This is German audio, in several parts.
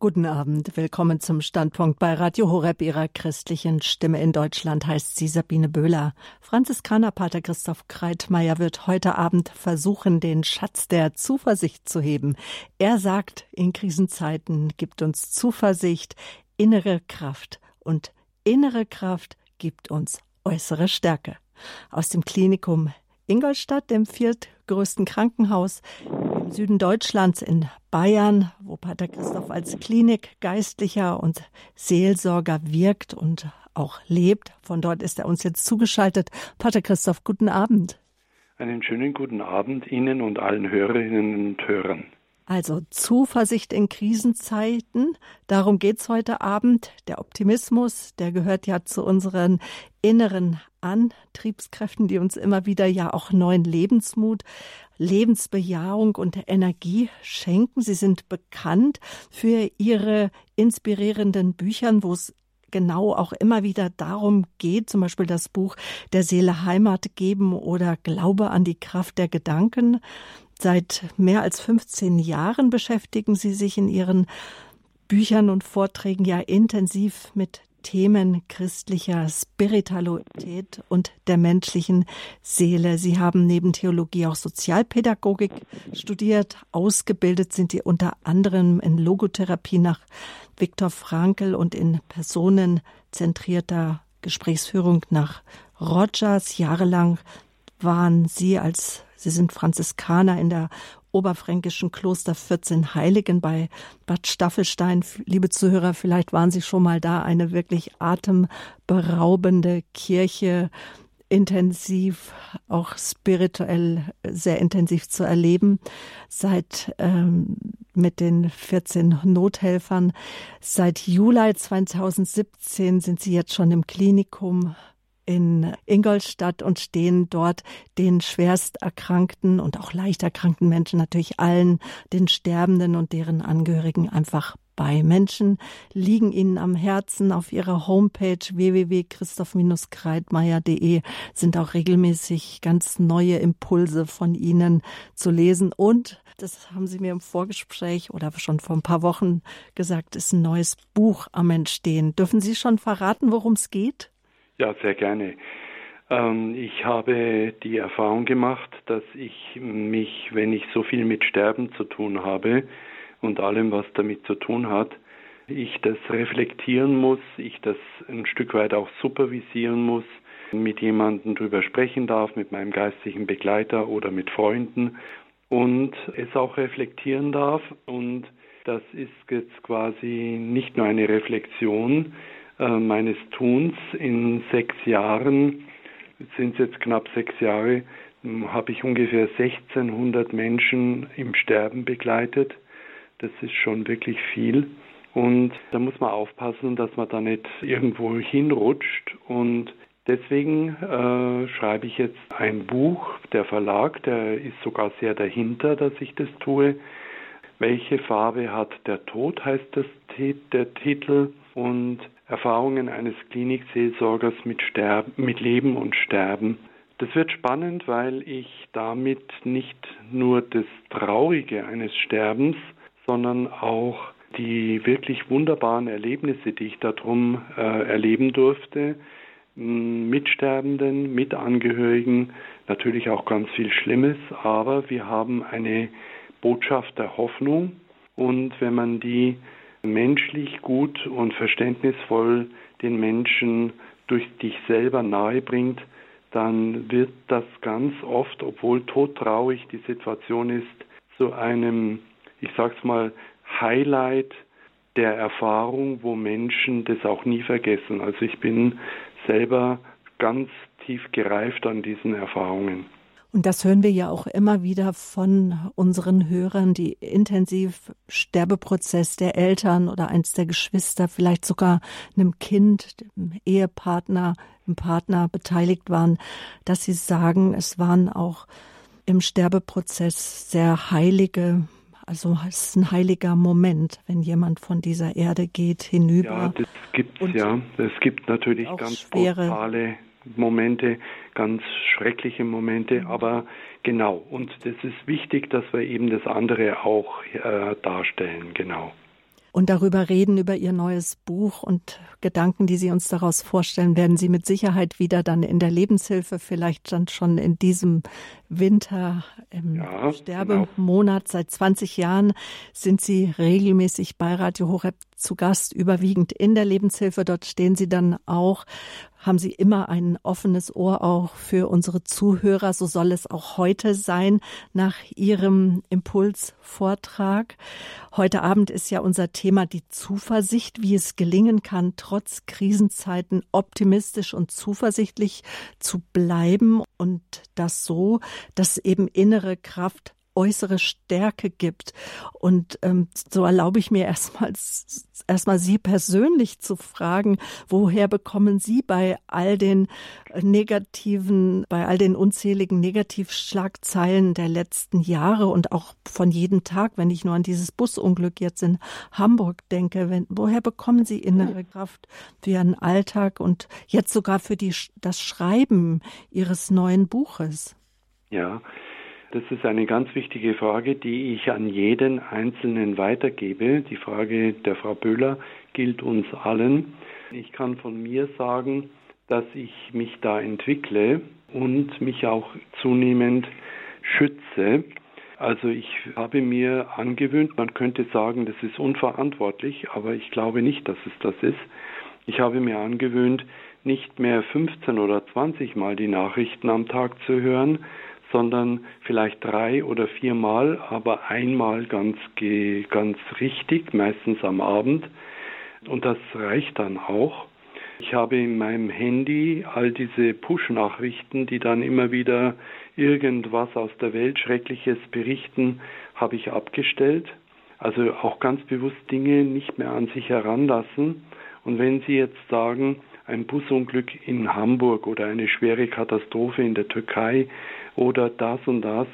Guten Abend, willkommen zum Standpunkt bei Radio Horeb, Ihrer christlichen Stimme in Deutschland, heißt sie Sabine Böhler. Franziskanerpater Christoph Kreitmeier wird heute Abend versuchen, den Schatz der Zuversicht zu heben. Er sagt, in Krisenzeiten gibt uns Zuversicht, innere Kraft und innere Kraft gibt uns äußere Stärke. Aus dem Klinikum Ingolstadt, dem viertgrößten Krankenhaus im Süden Deutschlands in Bayern, wo Pater Christoph als Klinikgeistlicher und Seelsorger wirkt und auch lebt. Von dort ist er uns jetzt zugeschaltet. Pater Christoph, guten Abend. Einen schönen guten Abend Ihnen und allen Hörerinnen und Hörern. Also Zuversicht in Krisenzeiten, darum geht's heute Abend. Der Optimismus, der gehört ja zu unseren inneren Antriebskräften, die uns immer wieder ja auch neuen Lebensmut, Lebensbejahung und Energie schenken. Sie sind bekannt für ihre inspirierenden Büchern, wo es genau auch immer wieder darum geht, zum Beispiel das Buch Der Seele Heimat geben oder Glaube an die Kraft der Gedanken. Seit mehr als 15 Jahren beschäftigen Sie sich in Ihren Büchern und Vorträgen ja intensiv mit Themen christlicher Spiritualität und der menschlichen Seele. Sie haben neben Theologie auch Sozialpädagogik studiert. Ausgebildet sind Sie unter anderem in Logotherapie nach Viktor Frankl und in personenzentrierter Gesprächsführung nach Rogers. Jahrelang waren Sie als Sie sind Franziskaner in der oberfränkischen Kloster 14 Heiligen bei Bad Staffelstein. Liebe Zuhörer, vielleicht waren Sie schon mal da. Eine wirklich atemberaubende Kirche, intensiv, auch spirituell sehr intensiv zu erleben. Seit ähm, mit den 14 Nothelfern. Seit Juli 2017 sind Sie jetzt schon im Klinikum in Ingolstadt und stehen dort den schwerst erkrankten und auch leicht erkrankten Menschen, natürlich allen den Sterbenden und deren Angehörigen einfach bei. Menschen liegen ihnen am Herzen. Auf ihrer Homepage www.christoph-kreitmeier.de sind auch regelmäßig ganz neue Impulse von ihnen zu lesen. Und, das haben Sie mir im Vorgespräch oder schon vor ein paar Wochen gesagt, ist ein neues Buch am Entstehen. Dürfen Sie schon verraten, worum es geht? Ja, sehr gerne. Ähm, ich habe die Erfahrung gemacht, dass ich mich, wenn ich so viel mit Sterben zu tun habe und allem, was damit zu tun hat, ich das reflektieren muss, ich das ein Stück weit auch supervisieren muss, mit jemandem drüber sprechen darf, mit meinem geistlichen Begleiter oder mit Freunden und es auch reflektieren darf. Und das ist jetzt quasi nicht nur eine Reflexion, meines Tuns in sechs Jahren, sind es jetzt knapp sechs Jahre, habe ich ungefähr 1600 Menschen im Sterben begleitet. Das ist schon wirklich viel. Und da muss man aufpassen, dass man da nicht irgendwo hinrutscht. Und deswegen äh, schreibe ich jetzt ein Buch. Der Verlag, der ist sogar sehr dahinter, dass ich das tue. Welche Farbe hat der Tod, heißt das, der Titel. Und Erfahrungen eines Klinikseelsorgers mit, Sterben, mit Leben und Sterben. Das wird spannend, weil ich damit nicht nur das Traurige eines Sterbens, sondern auch die wirklich wunderbaren Erlebnisse, die ich darum äh, erleben durfte, mit Sterbenden, mit Angehörigen, natürlich auch ganz viel Schlimmes, aber wir haben eine Botschaft der Hoffnung und wenn man die menschlich gut und verständnisvoll den Menschen durch dich selber nahe bringt, dann wird das ganz oft, obwohl todtraurig die Situation ist, zu einem, ich sag's mal, Highlight der Erfahrung, wo Menschen das auch nie vergessen. Also ich bin selber ganz tief gereift an diesen Erfahrungen. Und das hören wir ja auch immer wieder von unseren Hörern, die intensiv Sterbeprozess der Eltern oder eins der Geschwister, vielleicht sogar einem Kind, dem Ehepartner, im Partner beteiligt waren, dass sie sagen, es waren auch im Sterbeprozess sehr heilige also es ist ein heiliger Moment, wenn jemand von dieser Erde geht hinüber. Ja, das gibt's ja. Es gibt natürlich ganz schwere brutale Momente, ganz schreckliche Momente, mhm. aber genau. Und das ist wichtig, dass wir eben das andere auch äh, darstellen, genau. und darüber reden, über Ihr neues Buch und Gedanken, die Sie uns daraus vorstellen, werden Sie mit Sicherheit wieder dann in der Lebenshilfe, vielleicht dann schon in diesem Winter, im ja, Sterbemonat. Genau. Seit 20 Jahren sind Sie regelmäßig bei Radio Horeb zu Gast, überwiegend in der Lebenshilfe. Dort stehen Sie dann auch haben Sie immer ein offenes Ohr auch für unsere Zuhörer. So soll es auch heute sein nach Ihrem Impulsvortrag. Heute Abend ist ja unser Thema die Zuversicht, wie es gelingen kann, trotz Krisenzeiten optimistisch und zuversichtlich zu bleiben und das so, dass eben innere Kraft äußere Stärke gibt. Und ähm, so erlaube ich mir erstmal erstmal Sie persönlich zu fragen, woher bekommen Sie bei all den negativen, bei all den unzähligen Negativschlagzeilen der letzten Jahre und auch von jedem Tag, wenn ich nur an dieses Busunglück jetzt in Hamburg denke, wenn, woher bekommen Sie innere Kraft für Ihren Alltag und jetzt sogar für die, das Schreiben Ihres neuen Buches? Ja, das ist eine ganz wichtige Frage, die ich an jeden Einzelnen weitergebe. Die Frage der Frau Böhler gilt uns allen. Ich kann von mir sagen, dass ich mich da entwickle und mich auch zunehmend schütze. Also ich habe mir angewöhnt, man könnte sagen, das ist unverantwortlich, aber ich glaube nicht, dass es das ist. Ich habe mir angewöhnt, nicht mehr 15 oder 20 Mal die Nachrichten am Tag zu hören, sondern vielleicht drei oder viermal, aber einmal ganz, ganz richtig, meistens am Abend. Und das reicht dann auch. Ich habe in meinem Handy all diese Push-Nachrichten, die dann immer wieder irgendwas aus der Welt Schreckliches berichten, habe ich abgestellt. Also auch ganz bewusst Dinge nicht mehr an sich heranlassen. Und wenn Sie jetzt sagen, ein Busunglück in Hamburg oder eine schwere Katastrophe in der Türkei, oder das und das.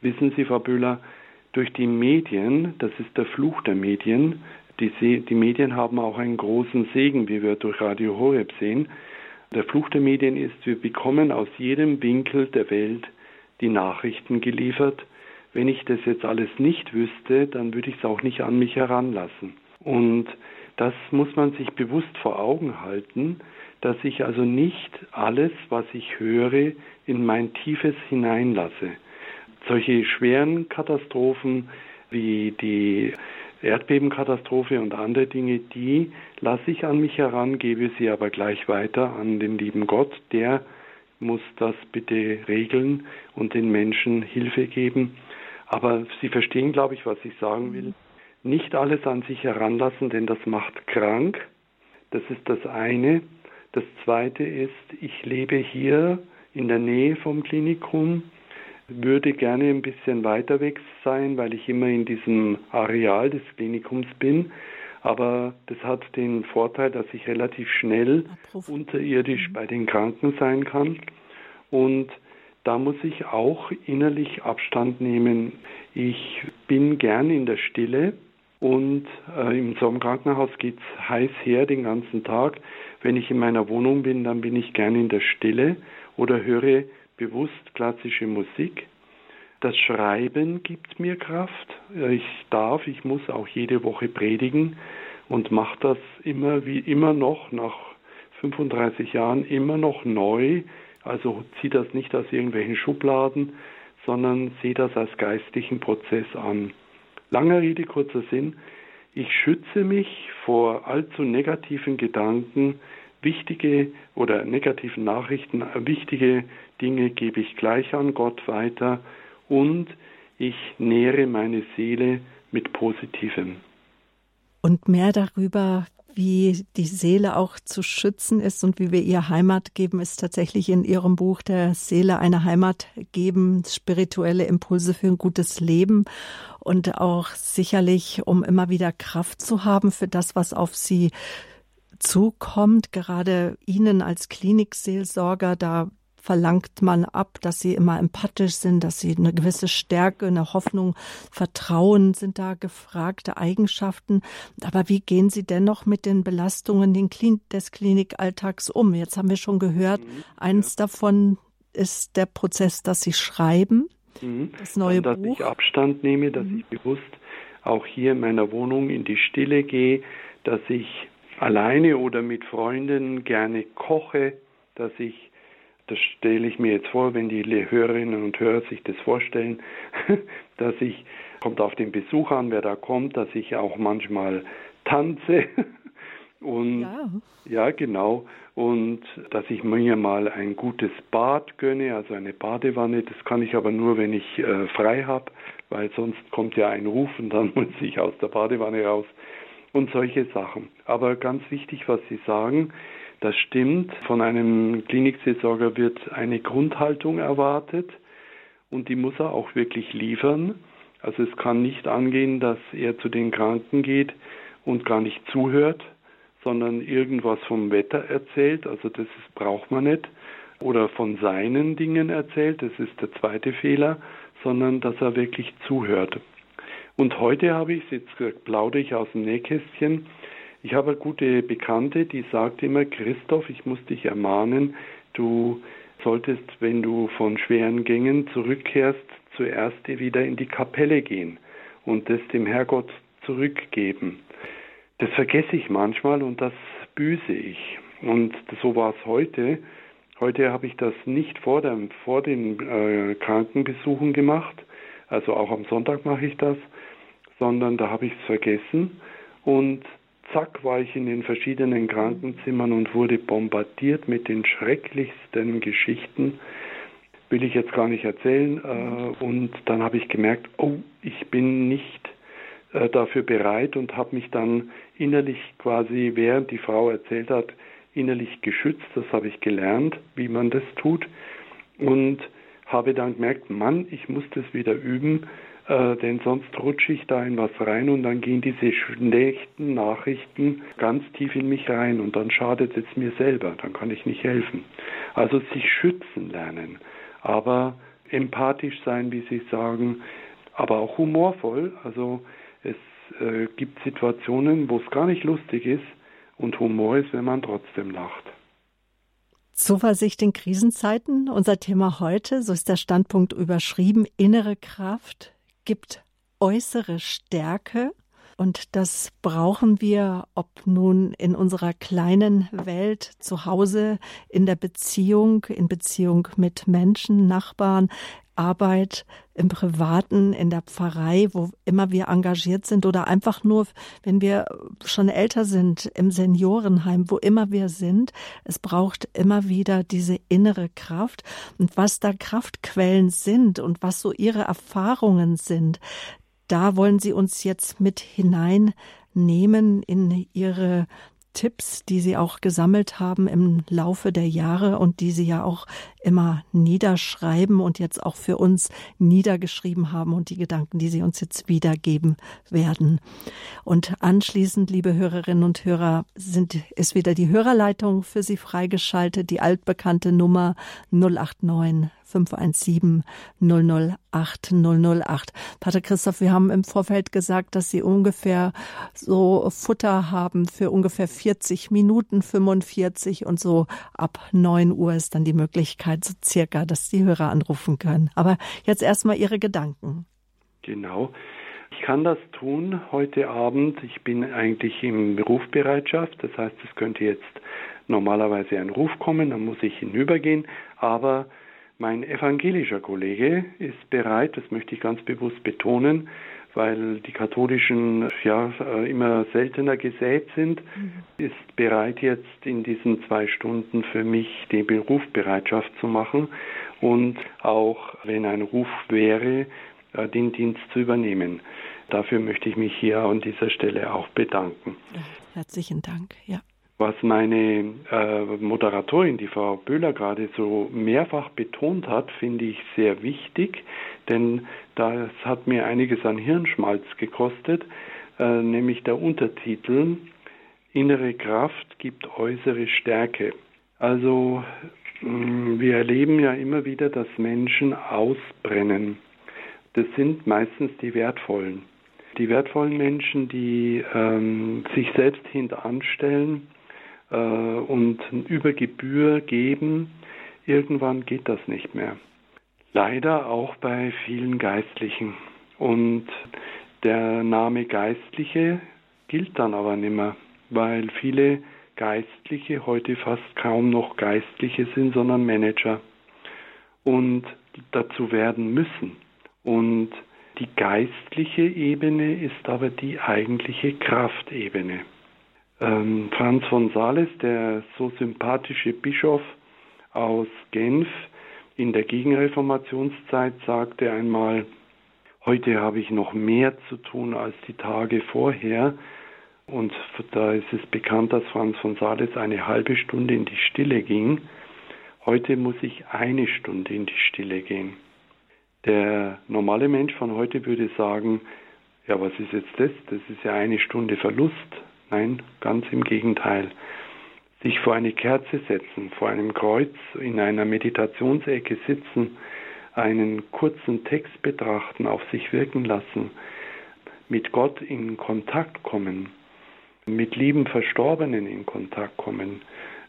Wissen Sie, Frau Böhler, durch die Medien, das ist der Fluch der Medien, die, die Medien haben auch einen großen Segen, wie wir durch Radio Horeb sehen. Der Fluch der Medien ist, wir bekommen aus jedem Winkel der Welt die Nachrichten geliefert. Wenn ich das jetzt alles nicht wüsste, dann würde ich es auch nicht an mich heranlassen. Und das muss man sich bewusst vor Augen halten, dass ich also nicht alles, was ich höre, in mein Tiefes hineinlasse. Solche schweren Katastrophen wie die Erdbebenkatastrophe und andere Dinge, die lasse ich an mich heran, gebe sie aber gleich weiter an den lieben Gott, der muss das bitte regeln und den Menschen Hilfe geben. Aber Sie verstehen, glaube ich, was ich sagen will. Nicht alles an sich heranlassen, denn das macht krank. Das ist das eine. Das zweite ist, ich lebe hier in der Nähe vom Klinikum, würde gerne ein bisschen weiter weg sein, weil ich immer in diesem Areal des Klinikums bin. Aber das hat den Vorteil, dass ich relativ schnell unterirdisch mhm. bei den Kranken sein kann. Und da muss ich auch innerlich Abstand nehmen. Ich bin gern in der Stille und äh, in so einem Krankenhaus geht es heiß her den ganzen Tag. Wenn ich in meiner Wohnung bin, dann bin ich gern in der Stille oder höre bewusst klassische Musik. Das Schreiben gibt mir Kraft. Ich darf, ich muss auch jede Woche predigen und mache das immer wie immer noch nach 35 Jahren immer noch neu. Also ziehe das nicht aus irgendwelchen Schubladen, sondern sehe das als geistlichen Prozess an. Langer Rede, kurzer Sinn. Ich schütze mich vor allzu negativen Gedanken, wichtige oder negativen Nachrichten, wichtige Dinge gebe ich gleich an Gott weiter und ich nähere meine Seele mit Positivem. Und mehr darüber, wie die Seele auch zu schützen ist und wie wir ihr Heimat geben, ist tatsächlich in Ihrem Buch der Seele eine Heimat geben, spirituelle Impulse für ein gutes Leben und auch sicherlich, um immer wieder Kraft zu haben für das, was auf Sie zukommt, gerade Ihnen als Klinikseelsorger, da verlangt man ab, dass sie immer empathisch sind, dass sie eine gewisse Stärke, eine Hoffnung, Vertrauen sind da gefragte Eigenschaften. Aber wie gehen Sie dennoch mit den Belastungen des Klinikalltags um? Jetzt haben wir schon gehört, mhm, eins ja. davon ist der Prozess, dass Sie schreiben. Mhm. Das neue dass Buch. ich Abstand nehme, dass mhm. ich bewusst auch hier in meiner Wohnung in die Stille gehe, dass ich alleine oder mit Freunden gerne koche, dass ich, das stelle ich mir jetzt vor, wenn die Hörerinnen und Hörer sich das vorstellen, dass ich, kommt auf den Besuch an, wer da kommt, dass ich auch manchmal tanze und ja. ja, genau. Und dass ich mir mal ein gutes Bad gönne, also eine Badewanne. Das kann ich aber nur, wenn ich äh, frei habe, weil sonst kommt ja ein Ruf und dann muss ich aus der Badewanne raus und solche Sachen. Aber ganz wichtig, was Sie sagen, das stimmt. Von einem Klinikseelsorger wird eine Grundhaltung erwartet und die muss er auch wirklich liefern. Also es kann nicht angehen, dass er zu den Kranken geht und gar nicht zuhört, sondern irgendwas vom Wetter erzählt. Also das ist, braucht man nicht. Oder von seinen Dingen erzählt. Das ist der zweite Fehler, sondern dass er wirklich zuhört. Und heute habe ich, jetzt plaudere ich aus dem Nähkästchen, ich habe eine gute Bekannte, die sagt immer, Christoph, ich muss dich ermahnen, du solltest, wenn du von schweren Gängen zurückkehrst, zuerst wieder in die Kapelle gehen und das dem Herrgott zurückgeben. Das vergesse ich manchmal und das büße ich. Und so war es heute. Heute habe ich das nicht vor, dem, vor den äh, Krankenbesuchen gemacht, also auch am Sonntag mache ich das, sondern da habe ich es vergessen und zack war ich in den verschiedenen Krankenzimmern und wurde bombardiert mit den schrecklichsten Geschichten. Will ich jetzt gar nicht erzählen. Äh, und dann habe ich gemerkt, oh, ich bin nicht äh, dafür bereit und habe mich dann innerlich quasi, während die Frau erzählt hat, innerlich geschützt. Das habe ich gelernt, wie man das tut. Und habe dann gemerkt, Mann, ich muss das wieder üben, äh, denn sonst rutsche ich da in was rein und dann gehen diese schlechten Nachrichten ganz tief in mich rein und dann schadet es mir selber, dann kann ich nicht helfen. Also sich schützen lernen, aber empathisch sein, wie Sie sagen, aber auch humorvoll. Also es äh, gibt Situationen, wo es gar nicht lustig ist und Humor ist, wenn man trotzdem lacht. Zuversicht in Krisenzeiten, unser Thema heute, so ist der Standpunkt überschrieben, innere Kraft, gibt äußere Stärke und das brauchen wir, ob nun in unserer kleinen Welt zu Hause, in der Beziehung, in Beziehung mit Menschen, Nachbarn, Arbeit im Privaten, in der Pfarrei, wo immer wir engagiert sind oder einfach nur, wenn wir schon älter sind, im Seniorenheim, wo immer wir sind. Es braucht immer wieder diese innere Kraft. Und was da Kraftquellen sind und was so ihre Erfahrungen sind, da wollen Sie uns jetzt mit hineinnehmen in Ihre Tipps, die Sie auch gesammelt haben im Laufe der Jahre und die Sie ja auch immer niederschreiben und jetzt auch für uns niedergeschrieben haben und die Gedanken, die Sie uns jetzt wiedergeben werden. Und anschließend, liebe Hörerinnen und Hörer, sind, ist wieder die Hörerleitung für Sie freigeschaltet, die altbekannte Nummer 089 517 008 008. Pater Christoph, wir haben im Vorfeld gesagt, dass Sie ungefähr so Futter haben für ungefähr 40 Minuten, 45 und so ab 9 Uhr ist dann die Möglichkeit so circa, dass die Hörer anrufen können. Aber jetzt erstmal Ihre Gedanken. Genau. Ich kann das tun heute Abend. Ich bin eigentlich im Rufbereitschaft. Das heißt, es könnte jetzt normalerweise ein Ruf kommen, dann muss ich hinübergehen. Aber mein evangelischer Kollege ist bereit, das möchte ich ganz bewusst betonen, weil die katholischen ja äh, immer seltener gesät sind, mhm. ist bereit jetzt in diesen zwei Stunden für mich die Berufsbereitschaft zu machen und auch wenn ein Ruf wäre, äh, den Dienst zu übernehmen. Dafür möchte ich mich hier an dieser Stelle auch bedanken. Herzlichen Dank, ja. Was meine äh, Moderatorin, die Frau Böhler, gerade so mehrfach betont hat, finde ich sehr wichtig, denn das hat mir einiges an Hirnschmalz gekostet, äh, nämlich der Untertitel Innere Kraft gibt äußere Stärke. Also mm, wir erleben ja immer wieder, dass Menschen ausbrennen. Das sind meistens die wertvollen. Die wertvollen Menschen, die ähm, sich selbst hintanstellen, äh, und über Gebühr geben, irgendwann geht das nicht mehr. Leider auch bei vielen Geistlichen. Und Der Name Geistliche gilt dann aber nicht mehr, weil viele Geistliche heute fast kaum noch Geistliche sind, sondern Manager und dazu werden müssen. Und die geistliche Ebene ist aber die eigentliche Kraftebene. Ähm, Franz von Sales, der so sympathische Bischof aus Genf in der Gegenreformationszeit, sagte einmal, heute habe ich noch mehr zu tun als die Tage vorher. Und da ist es bekannt, dass Franz von Sales eine halbe Stunde in die Stille ging. Heute muss ich eine Stunde in die Stille gehen. Der normale Mensch von heute würde sagen, ja, was ist jetzt das? Das ist ja eine Stunde Verlust. Nein, ganz im Gegenteil. Sich vor eine Kerze setzen, vor einem Kreuz, in einer Meditationsecke sitzen, einen kurzen Text betrachten, auf sich wirken lassen, mit Gott in Kontakt kommen, mit lieben Verstorbenen in Kontakt kommen,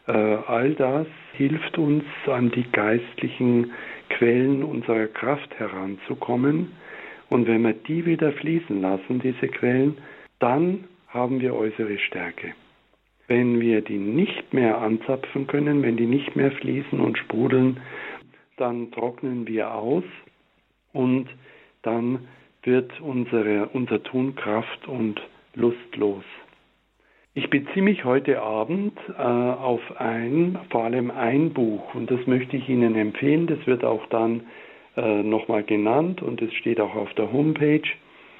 äh, all das hilft uns, an die geistlichen Quellen unserer Kraft heranzukommen. Und wenn wir die wieder fließen lassen, diese Quellen, dann haben wir äußere Stärke. Wenn wir die nicht mehr anzapfen können, wenn die nicht mehr fließen und sprudeln, dann trocknen wir aus und dann wird unsere, unser Tun Kraft und lustlos. Ich beziehe mich heute Abend äh, auf ein, vor allem ein Buch und das möchte ich Ihnen empfehlen. Das wird auch dann äh, nochmal genannt und es steht auch auf der Homepage.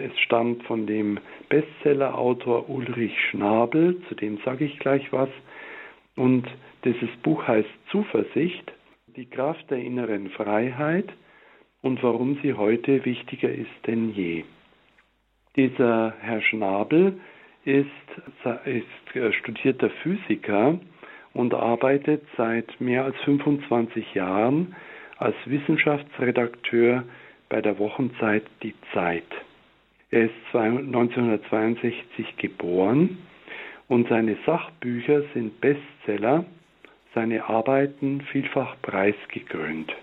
Es stammt von dem Bestsellerautor Ulrich Schnabel, zu dem sage ich gleich was. Und dieses Buch heißt Zuversicht, die Kraft der inneren Freiheit und warum sie heute wichtiger ist denn je. Dieser Herr Schnabel ist, ist studierter Physiker und arbeitet seit mehr als 25 Jahren als Wissenschaftsredakteur bei der Wochenzeit Die Zeit. Er ist 1962 geboren und seine Sachbücher sind Bestseller, seine Arbeiten vielfach preisgekrönt.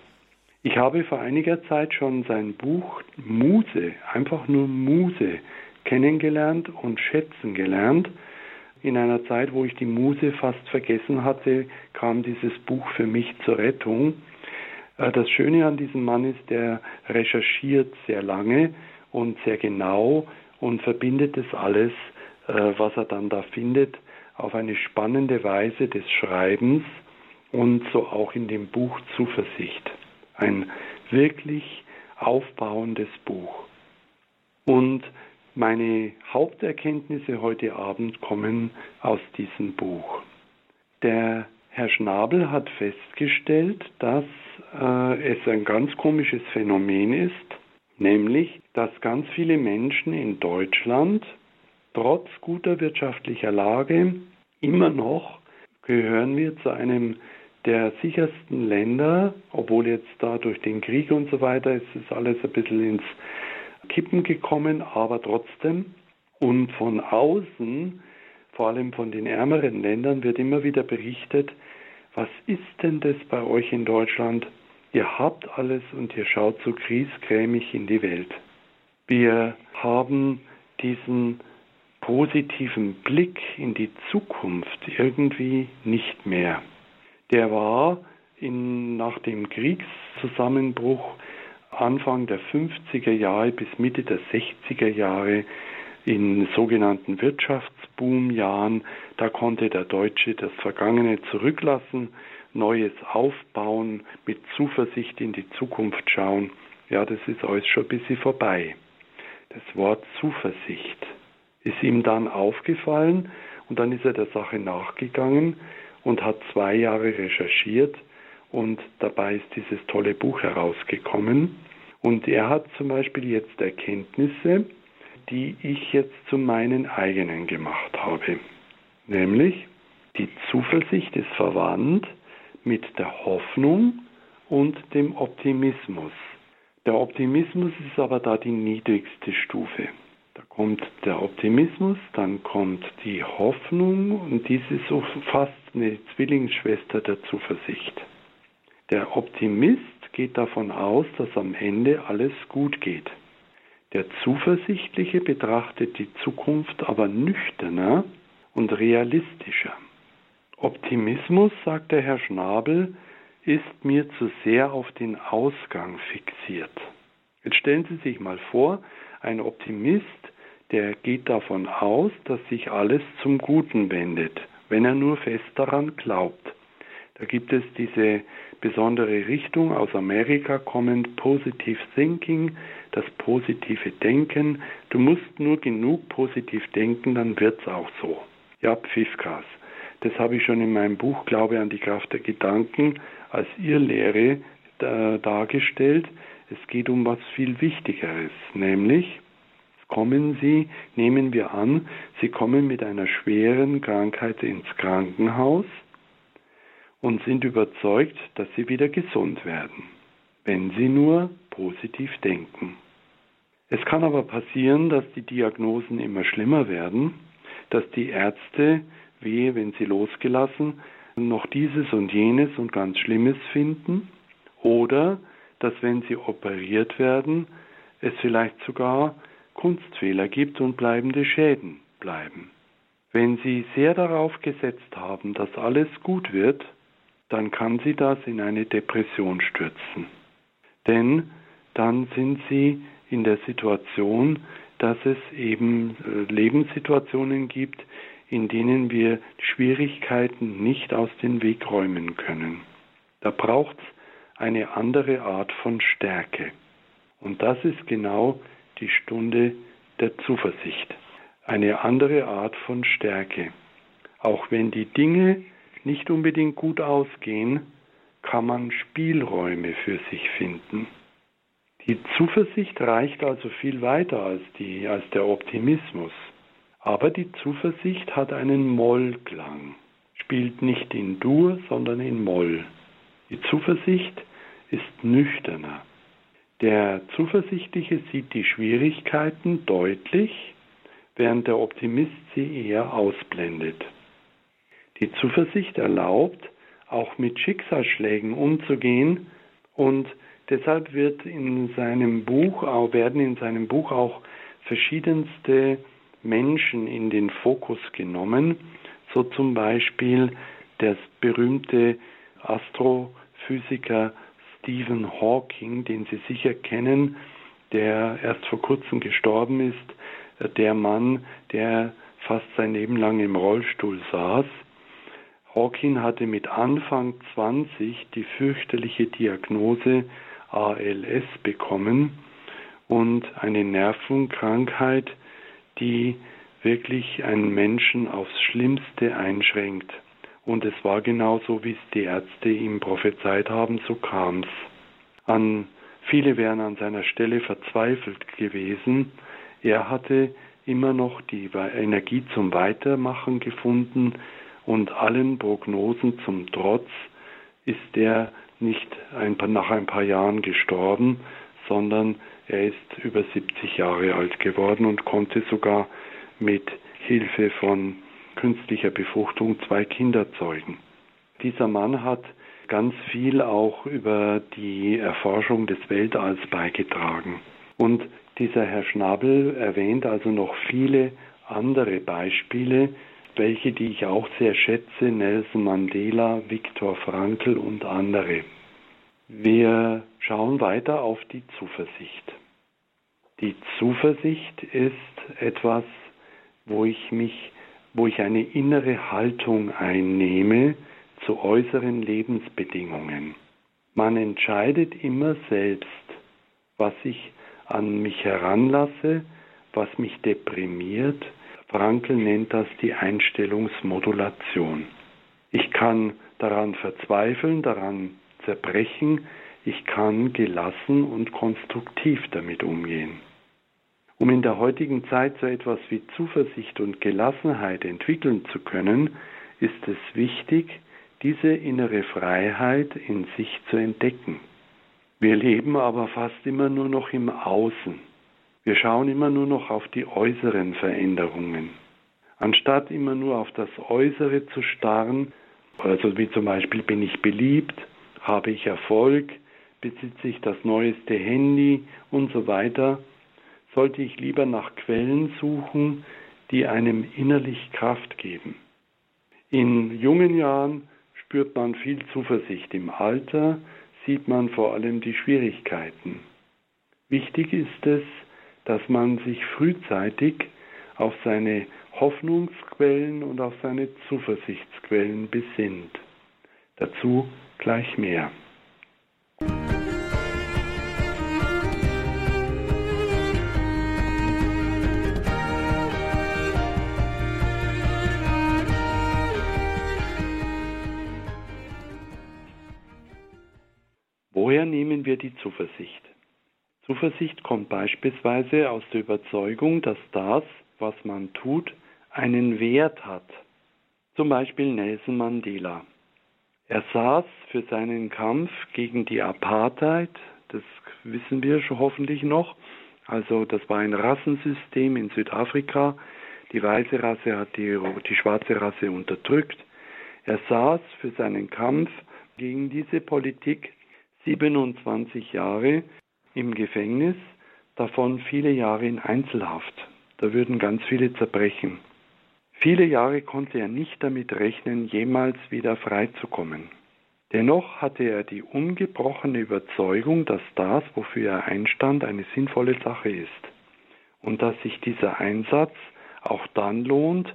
Ich habe vor einiger Zeit schon sein Buch Muse, einfach nur Muse, kennengelernt und schätzen gelernt. In einer Zeit, wo ich die Muse fast vergessen hatte, kam dieses Buch für mich zur Rettung. Äh, das Schöne an diesem Mann ist, der recherchiert sehr lange und sehr genau und verbindet das alles, äh, was er dann da findet, auf eine spannende Weise des Schreibens und so auch in dem Buch Zuversicht. Ein wirklich aufbauendes Buch. Und meine Haupterkenntnisse heute Abend kommen aus diesem Buch. Der Herr Schnabel hat festgestellt, dass äh, es ein ganz komisches Phänomen ist, nämlich, dass ganz viele Menschen in Deutschland trotz guter wirtschaftlicher Lage immer noch gehören wir zu einem der sichersten Länder, obwohl jetzt da durch den Krieg und so weiter ist es alles ein bisschen ins Kippen gekommen, aber trotzdem. Und von außen, vor allem von den ärmeren Ländern, wird immer wieder berichtet, was ist denn das bei euch in Deutschland? Ihr habt alles und ihr schaut so griesgrämig in die Welt. Wir haben diesen positiven Blick in die Zukunft irgendwie nicht mehr. Der war in, nach dem Kriegszusammenbruch Anfang der 50er Jahre bis Mitte der 60er Jahre in sogenannten Wirtschaftsboomjahren, da konnte der Deutsche das Vergangene zurücklassen, Neues aufbauen, mit Zuversicht in die Zukunft schauen. Ja, das ist alles schon ein bisschen vorbei. Das Wort Zuversicht ist ihm dann aufgefallen und dann ist er der Sache nachgegangen und hat zwei Jahre recherchiert und dabei ist dieses tolle Buch herausgekommen. Und er hat zum Beispiel jetzt Erkenntnisse, die ich jetzt zu meinen eigenen gemacht habe. Nämlich, die Zuversicht ist verwandt mit der Hoffnung und dem Optimismus. Der Optimismus ist aber da die niedrigste Stufe. Da kommt der Optimismus, dann kommt die Hoffnung und dies ist so fast eine Zwillingsschwester der Zuversicht. Der Optimist geht davon aus, dass am Ende alles gut geht. Der Zuversichtliche betrachtet die Zukunft aber nüchterner und realistischer. Optimismus, sagt der Herr Schnabel, ist mir zu sehr auf den Ausgang fixiert. Jetzt stellen Sie sich mal vor, ein Optimist, der geht davon aus, dass sich alles zum Guten wendet, wenn er nur fest daran glaubt. Da gibt es diese besondere Richtung aus Amerika kommend, Positive Thinking, das positive Denken. Du musst nur genug positiv denken, dann wird's auch so. Ja, Pfiffkas. Das habe ich schon in meinem Buch Glaube an die Kraft der Gedanken als Irrlehre äh, dargestellt. Es geht um was viel Wichtigeres, nämlich kommen Sie, nehmen wir an, Sie kommen mit einer schweren Krankheit ins Krankenhaus und sind überzeugt, dass Sie wieder gesund werden, wenn Sie nur positiv denken. Es kann aber passieren, dass die Diagnosen immer schlimmer werden, dass die Ärzte, wehe, wenn sie losgelassen, noch dieses und jenes und ganz Schlimmes finden oder dass wenn sie operiert werden, es vielleicht sogar Kunstfehler gibt und bleibende Schäden bleiben. Wenn Sie sehr darauf gesetzt haben, dass alles gut wird, dann kann Sie das in eine Depression stürzen. Denn dann sind Sie in der Situation, dass es eben äh, Lebenssituationen gibt, in denen wir Schwierigkeiten nicht aus dem Weg räumen können. Da braucht es eine andere Art von Stärke. Und das ist genau die Stunde der Zuversicht. Eine andere Art von Stärke. Auch wenn die Dinge nicht unbedingt gut ausgehen, kann man Spielräume für sich finden. Die Zuversicht reicht also viel weiter als, die, als der Optimismus. Aber die Zuversicht hat einen Mollklang, spielt nicht in Dur, sondern in Moll. Die Zuversicht ist nüchterner. Der Zuversichtliche sieht die Schwierigkeiten deutlich, während der Optimist sie eher ausblendet. Die Zuversicht erlaubt, auch mit Schicksalsschlägen umzugehen und deshalb wird in seinem Buch, werden in seinem Buch auch verschiedenste Menschen in den Fokus genommen, so zum Beispiel der berühmte Astrophysiker Stephen Hawking, den Sie sicher kennen, der erst vor kurzem gestorben ist, der Mann, der fast sein Leben lang im Rollstuhl saß. Hawking hatte mit Anfang 20 die fürchterliche Diagnose ALS bekommen und eine Nervenkrankheit, die wirklich einen Menschen aufs Schlimmste einschränkt. Und es war genauso, wie es die Ärzte ihm prophezeit haben, so kam's. An viele wären an seiner Stelle verzweifelt gewesen. Er hatte immer noch die Energie zum Weitermachen gefunden und allen Prognosen zum Trotz ist er nicht ein paar, nach ein paar Jahren gestorben, sondern er ist über 70 Jahre alt geworden und konnte sogar mit Hilfe von künstlicher Befruchtung zwei Kinder zeugen. Dieser Mann hat ganz viel auch über die Erforschung des Weltalls beigetragen. Und dieser Herr Schnabel erwähnt also noch viele andere Beispiele, welche, die ich auch sehr schätze, Nelson Mandela, Viktor Frankl und andere. Wir schauen weiter auf die Zuversicht. Die Zuversicht ist etwas, wo ich mich wo ich eine innere Haltung einnehme zu äußeren Lebensbedingungen. Man entscheidet immer selbst, was ich an mich heranlasse, was mich deprimiert. Frankl nennt das die Einstellungsmodulation. Ich kann daran verzweifeln, daran zerbrechen, ich kann gelassen und konstruktiv damit umgehen. Um in der heutigen Zeit so etwas wie Zuversicht und Gelassenheit entwickeln zu können, ist es wichtig, diese innere Freiheit in sich zu entdecken. Wir leben aber fast immer nur noch im Außen. Wir schauen immer nur noch auf die äußeren Veränderungen. Anstatt immer nur auf das Äußere zu starren, also wie zum Beispiel bin ich beliebt, habe ich Erfolg, besitze ich das neueste Handy und so weiter, sollte ich lieber nach Quellen suchen, die einem innerlich Kraft geben. In jungen Jahren spürt man viel Zuversicht. Im Alter sieht man vor allem die Schwierigkeiten. Wichtig ist es, dass man sich frühzeitig auf seine Hoffnungsquellen und auf seine Zuversichtsquellen besinnt. Dazu gleich mehr. Woher nehmen wir die Zuversicht? Zuversicht kommt beispielsweise aus der Überzeugung, dass das, was man tut, einen Wert hat. Zum Beispiel Nelson Mandela. Er saß für seinen Kampf gegen die Apartheid, das wissen wir schon hoffentlich noch, also das war ein Rassensystem in Südafrika, die weiße Rasse hat die, die schwarze Rasse unterdrückt. Er saß für seinen Kampf gegen diese Politik 27 Jahre im Gefängnis, davon viele Jahre in Einzelhaft. Da würden ganz viele zerbrechen. Viele Jahre konnte er nicht damit rechnen, jemals wieder freizukommen. Dennoch hatte er die ungebrochene Überzeugung, dass das, wofür er einstand, eine sinnvolle Sache ist und dass sich dieser Einsatz auch dann lohnt,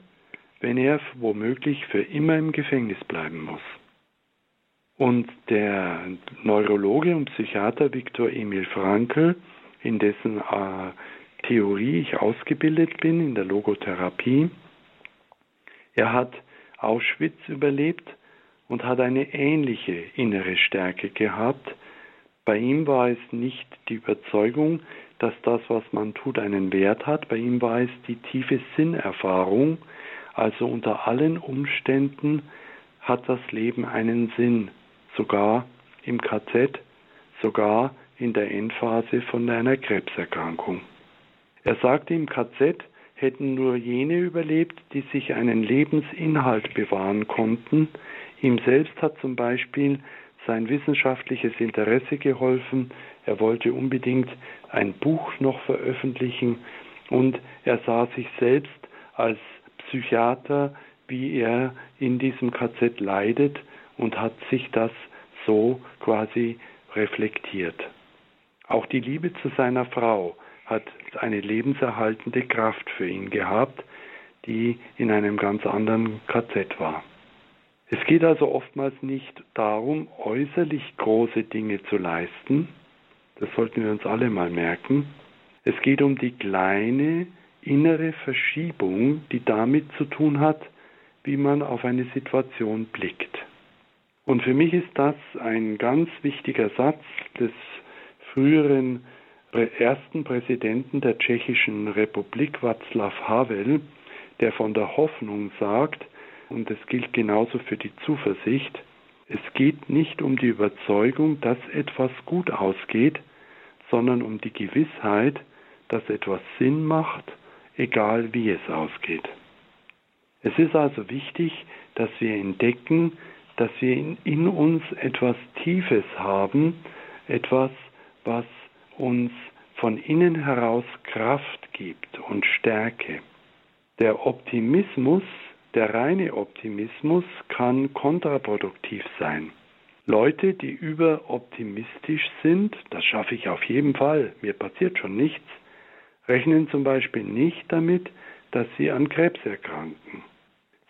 wenn er womöglich für immer im Gefängnis bleiben muss. Und der Neurologe und Psychiater Viktor Emil Frankl, in dessen äh, Theorie ich ausgebildet bin, in der Logotherapie, er hat Auschwitz überlebt und hat eine ähnliche innere Stärke gehabt. Bei ihm war es nicht die Überzeugung, dass das, was man tut, einen Wert hat. Bei ihm war es die tiefe Sinnerfahrung. Also unter allen Umständen hat das Leben einen Sinn, sogar im KZ, sogar in der Endphase von einer Krebserkrankung. Er sagte im KZ, hätten nur jene überlebt, die sich einen Lebensinhalt bewahren konnten. Ihm selbst hat zum Beispiel sein wissenschaftliches Interesse geholfen. Er wollte unbedingt ein Buch noch veröffentlichen und er sah sich selbst als Psychiater, wie er in diesem KZ leidet und hat sich das so quasi reflektiert. Auch die Liebe zu seiner Frau hat eine lebenserhaltende Kraft für ihn gehabt, die in einem ganz anderen KZ war. Es geht also oftmals nicht darum, äußerlich große Dinge zu leisten, das sollten wir uns alle mal merken. Es geht um die kleine innere Verschiebung, die damit zu tun hat, wie man auf eine Situation blickt. Und für mich ist das ein ganz wichtiger Satz des früheren ersten Präsidenten der Tschechischen Republik, Václav Havel, der von der Hoffnung sagt, und es gilt genauso für die Zuversicht, es geht nicht um die Überzeugung, dass etwas gut ausgeht, sondern um die Gewissheit, dass etwas Sinn macht, egal wie es ausgeht. Es ist also wichtig, dass wir entdecken, dass wir in, in uns etwas Tiefes haben, etwas, was uns von innen heraus Kraft gibt und Stärke. Der Optimismus, der reine Optimismus kann kontraproduktiv sein. Leute, die überoptimistisch sind, das schaffe ich auf jeden Fall, mir passiert schon nichts, rechnen zum Beispiel nicht damit, dass sie an Krebs erkranken.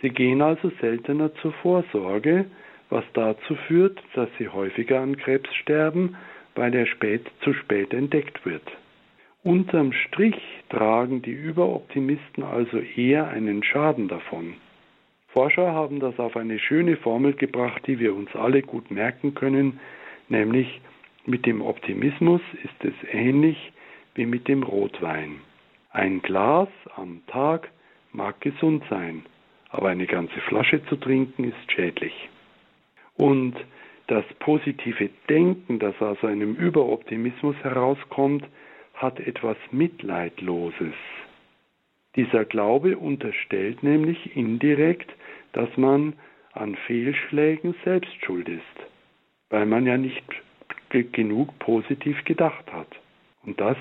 Sie gehen also seltener zur Vorsorge, was dazu führt, dass sie häufiger an Krebs sterben, weil er spät zu spät entdeckt wird. Unterm Strich tragen die Überoptimisten also eher einen Schaden davon. Forscher haben das auf eine schöne Formel gebracht, die wir uns alle gut merken können, nämlich mit dem Optimismus ist es ähnlich wie mit dem Rotwein. Ein Glas am Tag mag gesund sein, aber eine ganze Flasche zu trinken ist schädlich. Und das positive Denken, das aus einem Überoptimismus herauskommt, hat etwas Mitleidloses. Dieser Glaube unterstellt nämlich indirekt, dass man an Fehlschlägen selbst schuld ist, weil man ja nicht genug positiv gedacht hat. Und das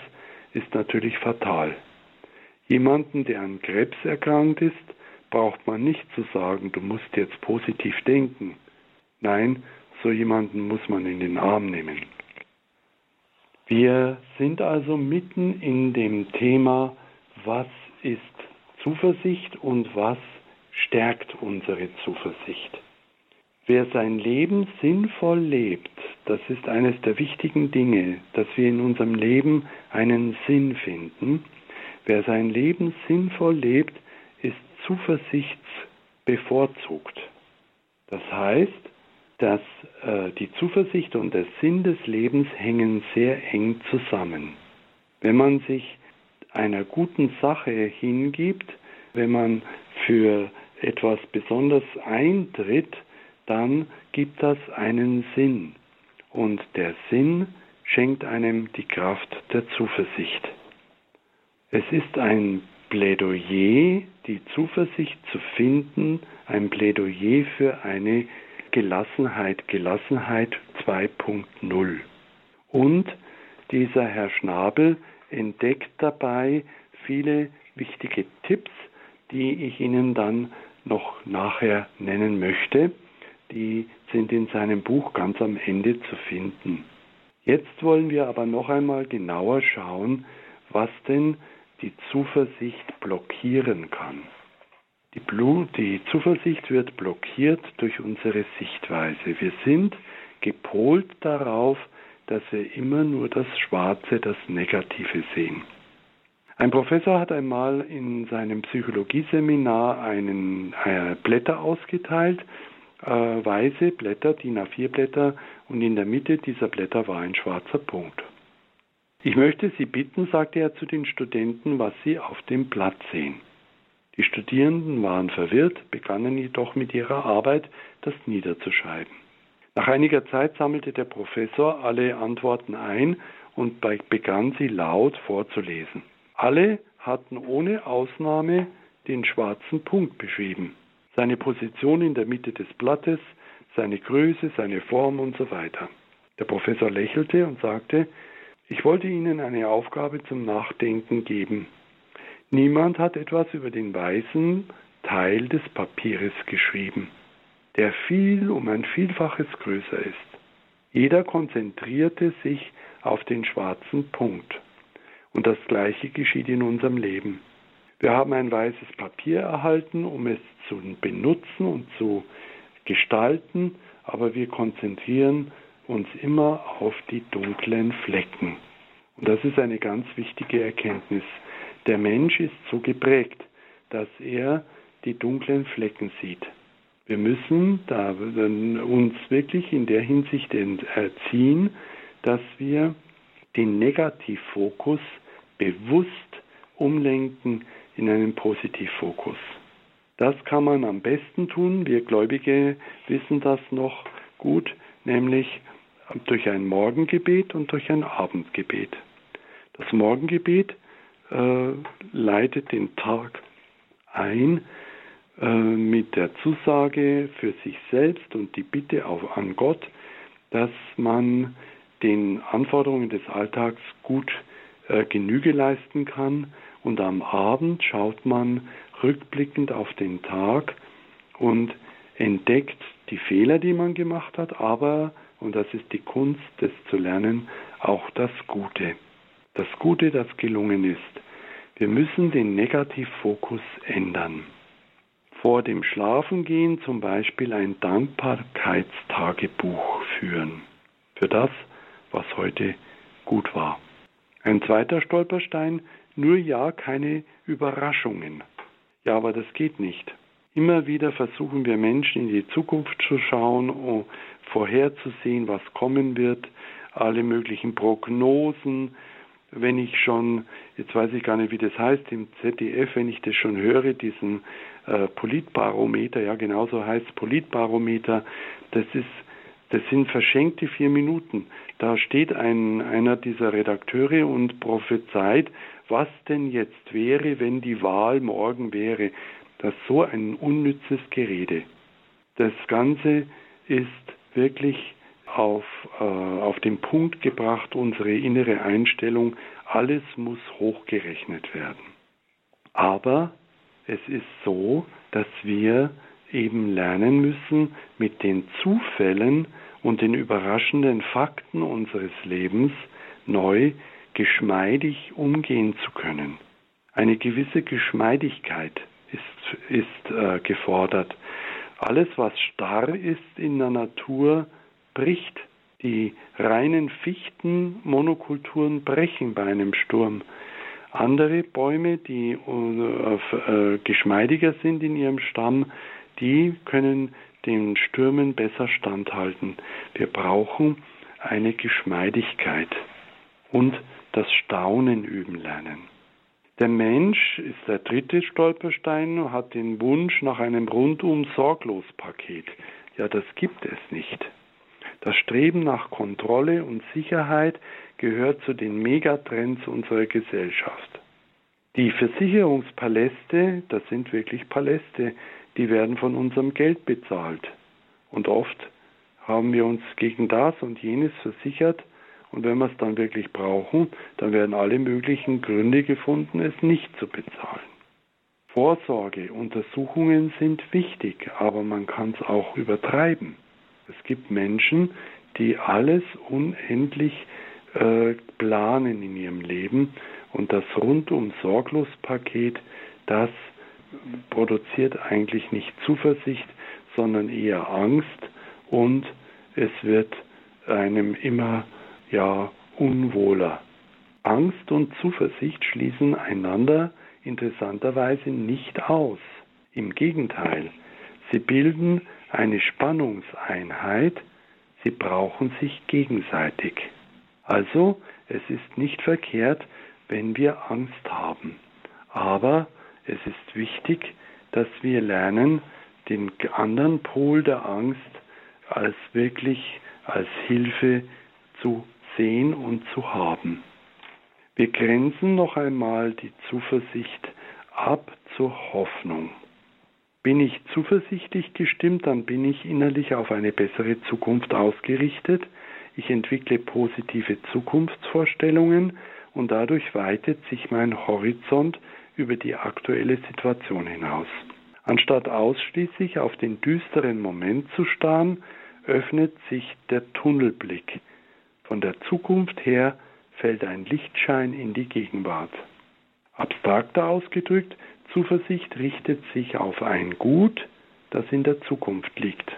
ist natürlich fatal. Jemanden, der an Krebs erkrankt ist, braucht man nicht zu sagen, du musst jetzt positiv denken. Nein, so jemanden muss man in den Arm nehmen. Wir sind also mitten in dem Thema, was ist Zuversicht und was stärkt unsere Zuversicht. Wer sein Leben sinnvoll lebt, das ist eines der wichtigen Dinge, dass wir in unserem Leben einen Sinn finden. Wer sein Leben sinnvoll lebt, ist zuversichtsbevorzugt. Das heißt, dass äh, die Zuversicht und der Sinn des Lebens hängen sehr eng zusammen. Wenn man sich einer guten Sache hingibt, wenn man für etwas besonders eintritt, dann gibt das einen Sinn. Und der Sinn schenkt einem die Kraft der Zuversicht. Es ist ein Plädoyer, die Zuversicht zu finden, ein Plädoyer für eine Gelassenheit, Gelassenheit 2.0. Und dieser Herr Schnabel entdeckt dabei viele wichtige Tipps, die ich Ihnen dann noch nachher nennen möchte. Die sind in seinem Buch ganz am Ende zu finden. Jetzt wollen wir aber noch einmal genauer schauen, was denn die Zuversicht blockieren kann. Die, Blut, die Zuversicht wird blockiert durch unsere Sichtweise. Wir sind gepolt darauf, dass wir immer nur das Schwarze, das Negative sehen. Ein Professor hat einmal in seinem Psychologieseminar einen äh, Blätter ausgeteilt, äh, weiße Blätter, DIN A4-Blätter, und in der Mitte dieser Blätter war ein schwarzer Punkt. Ich möchte Sie bitten, sagte er zu den Studenten, was Sie auf dem Blatt sehen. Die Studierenden waren verwirrt, begannen jedoch mit ihrer Arbeit, das niederzuschreiben. Nach einiger Zeit sammelte der Professor alle Antworten ein und begann sie laut vorzulesen. Alle hatten ohne Ausnahme den schwarzen Punkt beschrieben. Seine Position in der Mitte des Blattes, seine Größe, seine Form und so weiter. Der Professor lächelte und sagte, ich wollte Ihnen eine Aufgabe zum Nachdenken geben. Niemand hat etwas über den weißen Teil des Papieres geschrieben, der viel um ein Vielfaches größer ist. Jeder konzentrierte sich auf den schwarzen Punkt. Und das Gleiche geschieht in unserem Leben. Wir haben ein weißes Papier erhalten, um es zu benutzen und zu gestalten, aber wir konzentrieren uns immer auf die dunklen Flecken. Und das ist eine ganz wichtige Erkenntnis. Der Mensch ist so geprägt, dass er die dunklen Flecken sieht. Wir müssen da uns wirklich in der Hinsicht erziehen, dass wir den Negativfokus bewusst umlenken in einen Positivfokus. Das kann man am besten tun. Wir Gläubige wissen das noch gut, nämlich durch ein Morgengebet und durch ein Abendgebet. Das Morgengebet äh, leitet den Tag ein äh, mit der Zusage für sich selbst und die Bitte auch an Gott, dass man den Anforderungen des Alltags gut äh, Genüge leisten kann. Und am Abend schaut man rückblickend auf den Tag und entdeckt die Fehler, die man gemacht hat, aber, und das ist die Kunst, das zu lernen, auch das Gute das Gute, das gelungen ist. Wir müssen den Negativfokus ändern. Vor dem Schlafengehen zum Beispiel ein Dankbarkeitstagebuch führen für das, was heute gut war. Ein zweiter Stolperstein, nur ja keine Überraschungen. Ja, aber das geht nicht. Immer wieder versuchen wir Menschen in die Zukunft zu schauen, um vorherzusehen, was kommen wird, alle möglichen Prognosen, wenn ich schon, jetzt weiß ich gar nicht, wie das heißt, im ZDF, wenn ich das schon höre, diesen äh, Politbarometer, ja genauso heißt Politbarometer, das ist, das sind verschenkte vier Minuten. Da steht ein, einer dieser Redakteure und prophezeit, was denn jetzt wäre, wenn die Wahl morgen wäre. Das ist so ein unnützes Gerede. Das Ganze ist wirklich auf, äh, auf den Punkt gebracht, unsere innere Einstellung alles muss hochgerechnet werden. Aber es ist so, dass wir eben lernen müssen, mit den Zufällen und den überraschenden Fakten unseres Lebens neu geschmeidig umgehen zu können. Eine gewisse Geschmeidigkeit ist, ist äh, gefordert. Alles, was starr ist in der Natur, bricht. Die reinen Fichtenmonokulturen brechen bei einem Sturm. Andere Bäume, die äh, äh, geschmeidiger sind in ihrem Stamm, die können den Stürmen besser standhalten. Wir brauchen eine Geschmeidigkeit und das Staunen üben lernen. Der Mensch ist der dritte Stolperstein und hat den Wunsch nach einem rundum sorglos Paket. Ja, das gibt es nicht. Das Streben nach Kontrolle und Sicherheit gehört zu den Megatrends unserer Gesellschaft. Die Versicherungspaläste, das sind wirklich Paläste, die werden von unserem Geld bezahlt. Und oft haben wir uns gegen das und jenes versichert und wenn wir es dann wirklich brauchen, dann werden alle möglichen Gründe gefunden, es nicht zu bezahlen. Vorsorge, Untersuchungen sind wichtig, aber man kann es auch übertreiben. Es gibt Menschen, die alles unendlich äh, planen in ihrem Leben und das rundum sorglos Paket, das produziert eigentlich nicht Zuversicht, sondern eher Angst und es wird einem immer ja unwohler. Angst und Zuversicht schließen einander interessanterweise nicht aus. Im Gegenteil, sie bilden eine Spannungseinheit, sie brauchen sich gegenseitig. Also, es ist nicht verkehrt, wenn wir Angst haben. Aber es ist wichtig, dass wir lernen, den anderen Pol der Angst als wirklich als Hilfe zu sehen und zu haben. Wir grenzen noch einmal die Zuversicht ab zur Hoffnung. Bin ich zuversichtlich gestimmt, dann bin ich innerlich auf eine bessere Zukunft ausgerichtet. Ich entwickle positive Zukunftsvorstellungen und dadurch weitet sich mein Horizont über die aktuelle Situation hinaus. Anstatt ausschließlich auf den düsteren Moment zu starren, öffnet sich der Tunnelblick. Von der Zukunft her fällt ein Lichtschein in die Gegenwart. Abstrakter ausgedrückt, Zuversicht richtet sich auf ein Gut, das in der Zukunft liegt.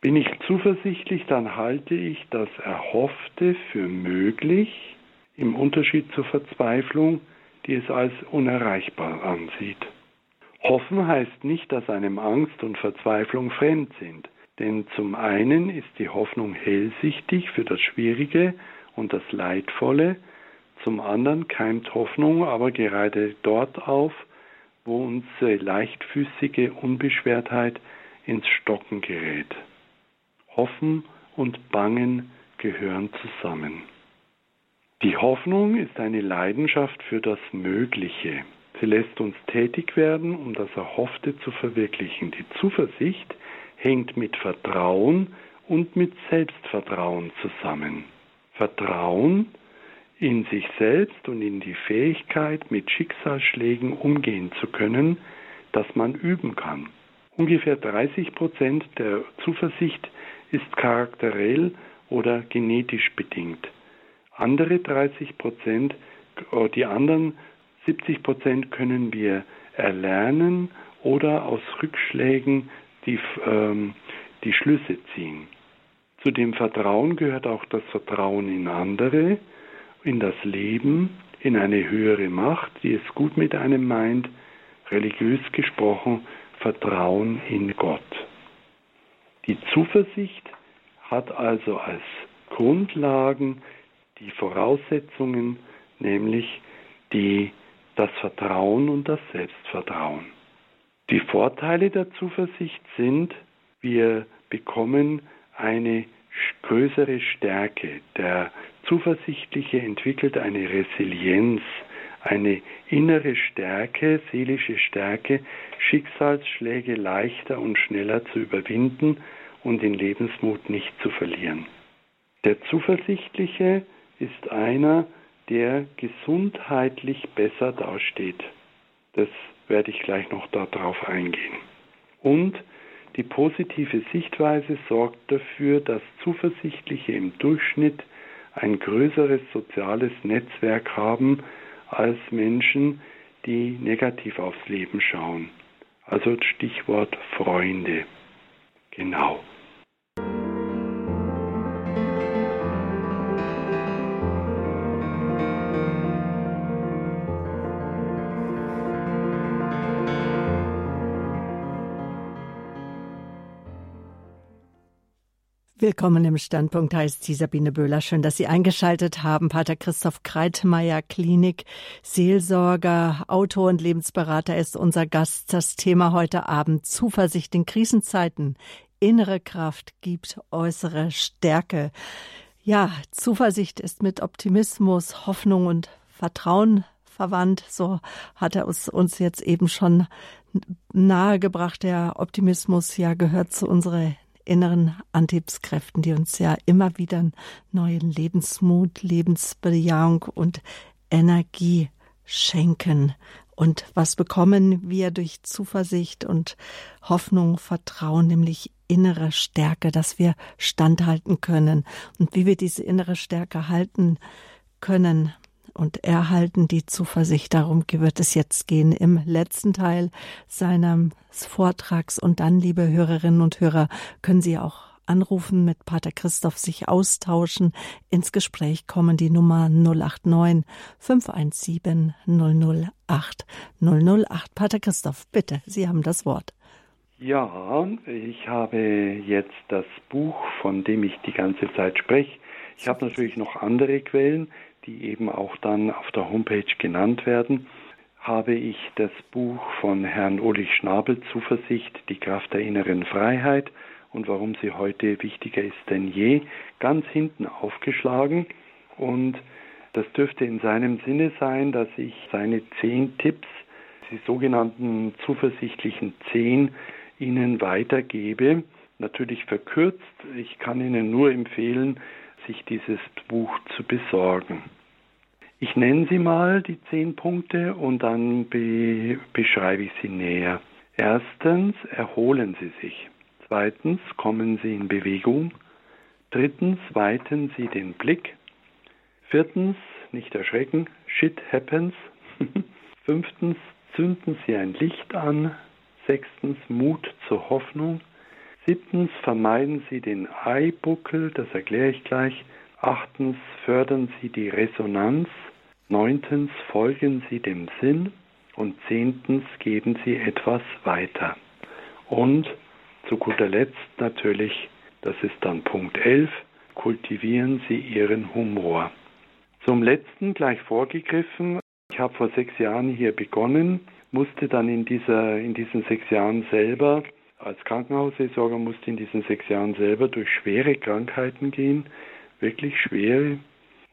Bin ich zuversichtlich, dann halte ich das Erhoffte für möglich, im Unterschied zur Verzweiflung, die es als unerreichbar ansieht. Hoffen heißt nicht, dass einem Angst und Verzweiflung fremd sind, denn zum einen ist die Hoffnung hellsichtig für das Schwierige und das Leidvolle, zum anderen keimt Hoffnung aber gerade dort auf, wo unsere leichtfüßige Unbeschwertheit ins Stocken gerät. Hoffen und Bangen gehören zusammen. Die Hoffnung ist eine Leidenschaft für das Mögliche. Sie lässt uns tätig werden, um das Erhoffte zu verwirklichen. Die Zuversicht hängt mit Vertrauen und mit Selbstvertrauen zusammen. Vertrauen in sich selbst und in die Fähigkeit, mit Schicksalsschlägen umgehen zu können, das man üben kann. Ungefähr 30 Prozent der Zuversicht ist charakterell oder genetisch bedingt. Andere 30 Prozent, äh, die anderen 70 Prozent können wir erlernen oder aus Rückschlägen die, ähm, die Schlüsse ziehen. Zu dem Vertrauen gehört auch das Vertrauen in andere, in das Leben, in eine höhere Macht, die es gut mit einem meint, religiös gesprochen, Vertrauen in Gott. Die Zuversicht hat also als Grundlagen die Voraussetzungen, nämlich die, das Vertrauen und das Selbstvertrauen. Die Vorteile der Zuversicht sind, wir bekommen eine größere Stärke. Der Zuversichtliche entwickelt eine Resilienz, eine innere Stärke, seelische Stärke, Schicksalsschläge leichter und schneller zu überwinden und den Lebensmut nicht zu verlieren. Der Zuversichtliche ist einer, der gesundheitlich besser dasteht. Das werde ich gleich noch darauf eingehen. Und die positive Sichtweise sorgt dafür, dass Zuversichtliche im Durchschnitt ein größeres soziales Netzwerk haben als Menschen, die negativ aufs Leben schauen. Also Stichwort Freunde. Genau. Willkommen im Standpunkt heißt sie Sabine Böhler. Schön, dass Sie eingeschaltet haben. Pater Christoph Kreitmeier, Klinik, Seelsorger, Autor und Lebensberater ist unser Gast. Das Thema heute Abend Zuversicht in Krisenzeiten. Innere Kraft gibt äußere Stärke. Ja, Zuversicht ist mit Optimismus, Hoffnung und Vertrauen verwandt. So hat er uns jetzt eben schon nahegebracht. Der Optimismus ja gehört zu unserer inneren Antriebskräften, die uns ja immer wieder neuen Lebensmut, Lebensbejahung und Energie schenken. Und was bekommen wir durch Zuversicht und Hoffnung, Vertrauen, nämlich innere Stärke, dass wir standhalten können. Und wie wir diese innere Stärke halten können, und erhalten die Zuversicht. Darum wird es jetzt gehen im letzten Teil seines Vortrags. Und dann, liebe Hörerinnen und Hörer, können Sie auch anrufen, mit Pater Christoph sich austauschen, ins Gespräch kommen. Die Nummer 089 517 008 008. Pater Christoph, bitte, Sie haben das Wort. Ja, ich habe jetzt das Buch, von dem ich die ganze Zeit spreche. Ich habe natürlich noch andere Quellen die eben auch dann auf der Homepage genannt werden, habe ich das Buch von Herrn Ulrich Schnabel Zuversicht, die Kraft der inneren Freiheit und warum sie heute wichtiger ist denn je, ganz hinten aufgeschlagen und das dürfte in seinem Sinne sein, dass ich seine zehn Tipps, die sogenannten zuversichtlichen zehn, Ihnen weitergebe. Natürlich verkürzt. Ich kann Ihnen nur empfehlen, sich dieses Buch zu besorgen. Ich nenne sie mal, die zehn Punkte, und dann be beschreibe ich sie näher. Erstens, erholen Sie sich. Zweitens, kommen Sie in Bewegung. Drittens, weiten Sie den Blick. Viertens, nicht erschrecken, shit happens. Fünftens, zünden Sie ein Licht an. Sechstens, Mut zur Hoffnung. Siebtens, vermeiden Sie den Eibuckel, das erkläre ich gleich. Achtens, fördern Sie die Resonanz. Neuntens folgen Sie dem Sinn und zehntens geben Sie etwas weiter. Und zu guter Letzt natürlich, das ist dann Punkt 11, kultivieren Sie Ihren Humor. Zum letzten gleich vorgegriffen, ich habe vor sechs Jahren hier begonnen, musste dann in, dieser, in diesen sechs Jahren selber, als Krankenhausseelsorger musste in diesen sechs Jahren selber durch schwere Krankheiten gehen, wirklich schwere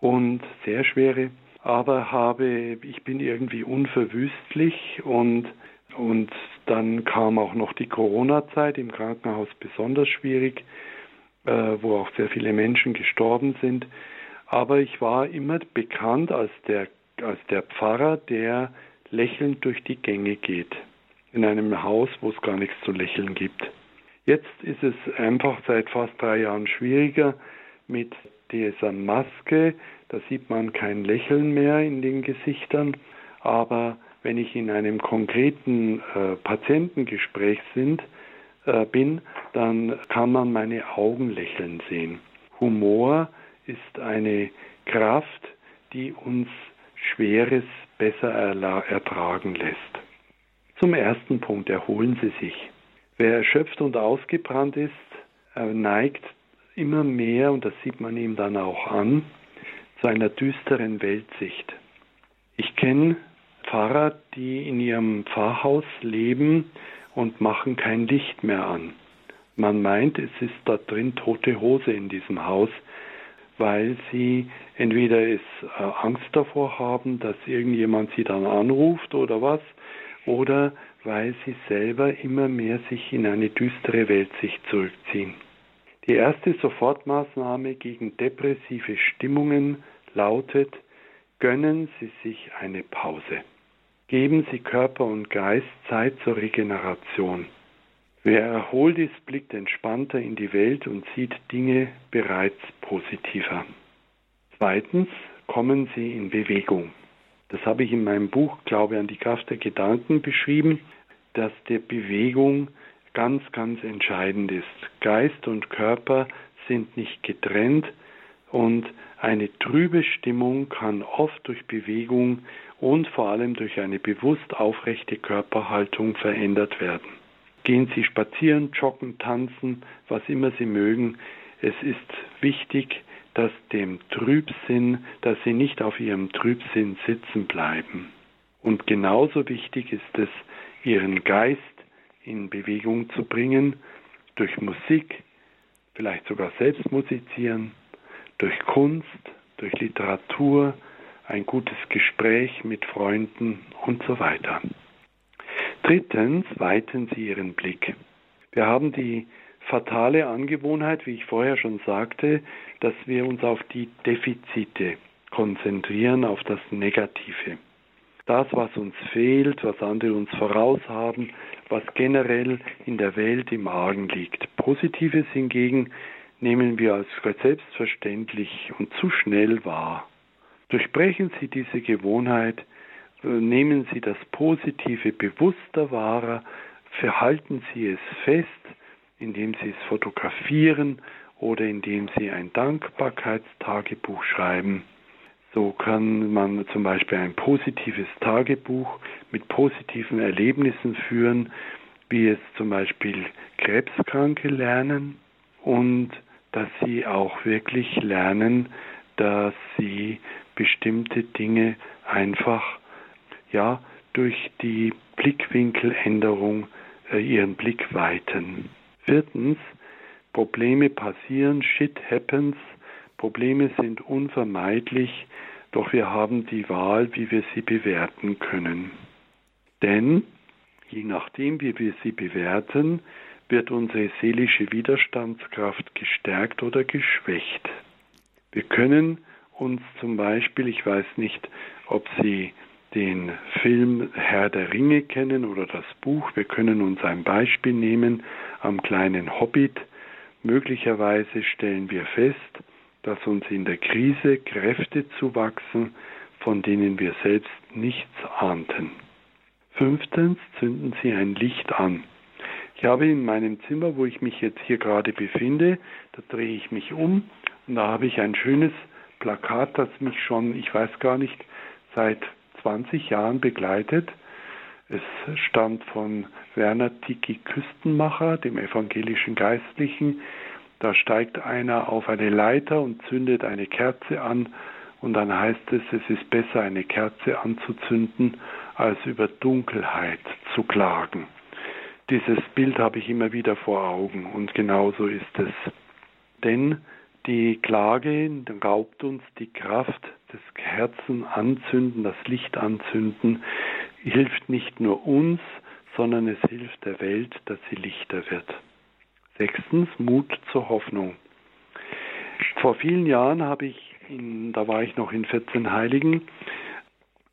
und sehr schwere aber habe, ich bin irgendwie unverwüstlich und, und dann kam auch noch die Corona-Zeit im Krankenhaus besonders schwierig, äh, wo auch sehr viele Menschen gestorben sind. Aber ich war immer bekannt als der, als der Pfarrer, der lächelnd durch die Gänge geht. In einem Haus, wo es gar nichts zu lächeln gibt. Jetzt ist es einfach seit fast drei Jahren schwieriger mit dieser Maske, da sieht man kein Lächeln mehr in den Gesichtern, aber wenn ich in einem konkreten äh, Patientengespräch sind, äh, bin, dann kann man meine Augen lächeln sehen. Humor ist eine Kraft, die uns Schweres besser ertragen lässt. Zum ersten Punkt erholen Sie sich. Wer erschöpft und ausgebrannt ist, neigt immer mehr, und das sieht man ihm dann auch an, einer düsteren Weltsicht. Ich kenne Pfarrer, die in ihrem Pfarrhaus leben und machen kein Licht mehr an. Man meint, es ist da drin tote Hose in diesem Haus, weil sie entweder es äh, Angst davor haben, dass irgendjemand sie dann anruft oder was, oder weil sie selber immer mehr sich in eine düstere Weltsicht zurückziehen. Die erste Sofortmaßnahme gegen depressive Stimmungen lautet, gönnen Sie sich eine Pause. Geben Sie Körper und Geist Zeit zur Regeneration. Wer erholt ist, blickt entspannter in die Welt und sieht Dinge bereits positiver. Zweitens kommen Sie in Bewegung. Das habe ich in meinem Buch Glaube an die Kraft der Gedanken beschrieben, dass die Bewegung ganz, ganz entscheidend ist. Geist und Körper sind nicht getrennt und eine trübe Stimmung kann oft durch Bewegung und vor allem durch eine bewusst aufrechte Körperhaltung verändert werden. Gehen Sie spazieren, joggen, tanzen, was immer Sie mögen. Es ist wichtig, dass dem Trübsinn, dass Sie nicht auf Ihrem Trübsinn sitzen bleiben. Und genauso wichtig ist es, Ihren Geist in Bewegung zu bringen, durch Musik, vielleicht sogar selbst musizieren, durch Kunst, durch Literatur, ein gutes Gespräch mit Freunden und so weiter. Drittens weiten Sie Ihren Blick. Wir haben die fatale Angewohnheit, wie ich vorher schon sagte, dass wir uns auf die Defizite konzentrieren, auf das Negative. Das, was uns fehlt, was andere uns voraus haben, was generell in der Welt im Argen liegt. Positives hingegen nehmen wir als selbstverständlich und zu schnell wahr. Durchbrechen Sie diese Gewohnheit, nehmen Sie das Positive bewusster wahr, verhalten Sie es fest, indem Sie es fotografieren oder indem Sie ein Dankbarkeitstagebuch schreiben. So kann man zum Beispiel ein positives Tagebuch mit positiven Erlebnissen führen, wie es zum Beispiel Krebskranke lernen und dass sie auch wirklich lernen, dass sie bestimmte Dinge einfach ja durch die Blickwinkeländerung äh, ihren Blick weiten. Viertens, Probleme passieren, shit happens, Probleme sind unvermeidlich, doch wir haben die Wahl, wie wir sie bewerten können. Denn je nachdem, wie wir sie bewerten, wird unsere seelische Widerstandskraft gestärkt oder geschwächt. Wir können uns zum Beispiel, ich weiß nicht, ob Sie den Film Herr der Ringe kennen oder das Buch, wir können uns ein Beispiel nehmen am kleinen Hobbit. Möglicherweise stellen wir fest, dass uns in der Krise Kräfte zuwachsen, von denen wir selbst nichts ahnten. Fünftens zünden Sie ein Licht an. Ich habe in meinem Zimmer, wo ich mich jetzt hier gerade befinde, da drehe ich mich um und da habe ich ein schönes Plakat, das mich schon, ich weiß gar nicht, seit 20 Jahren begleitet. Es stammt von Werner Tiki Küstenmacher, dem evangelischen Geistlichen. Da steigt einer auf eine Leiter und zündet eine Kerze an und dann heißt es, es ist besser eine Kerze anzuzünden, als über Dunkelheit zu klagen. Dieses Bild habe ich immer wieder vor Augen und genauso ist es. Denn die Klage raubt uns die Kraft des Herzen anzünden, das Licht anzünden, hilft nicht nur uns, sondern es hilft der Welt, dass sie lichter wird. Sechstens, Mut zur Hoffnung. Vor vielen Jahren habe ich, in, da war ich noch in 14 Heiligen,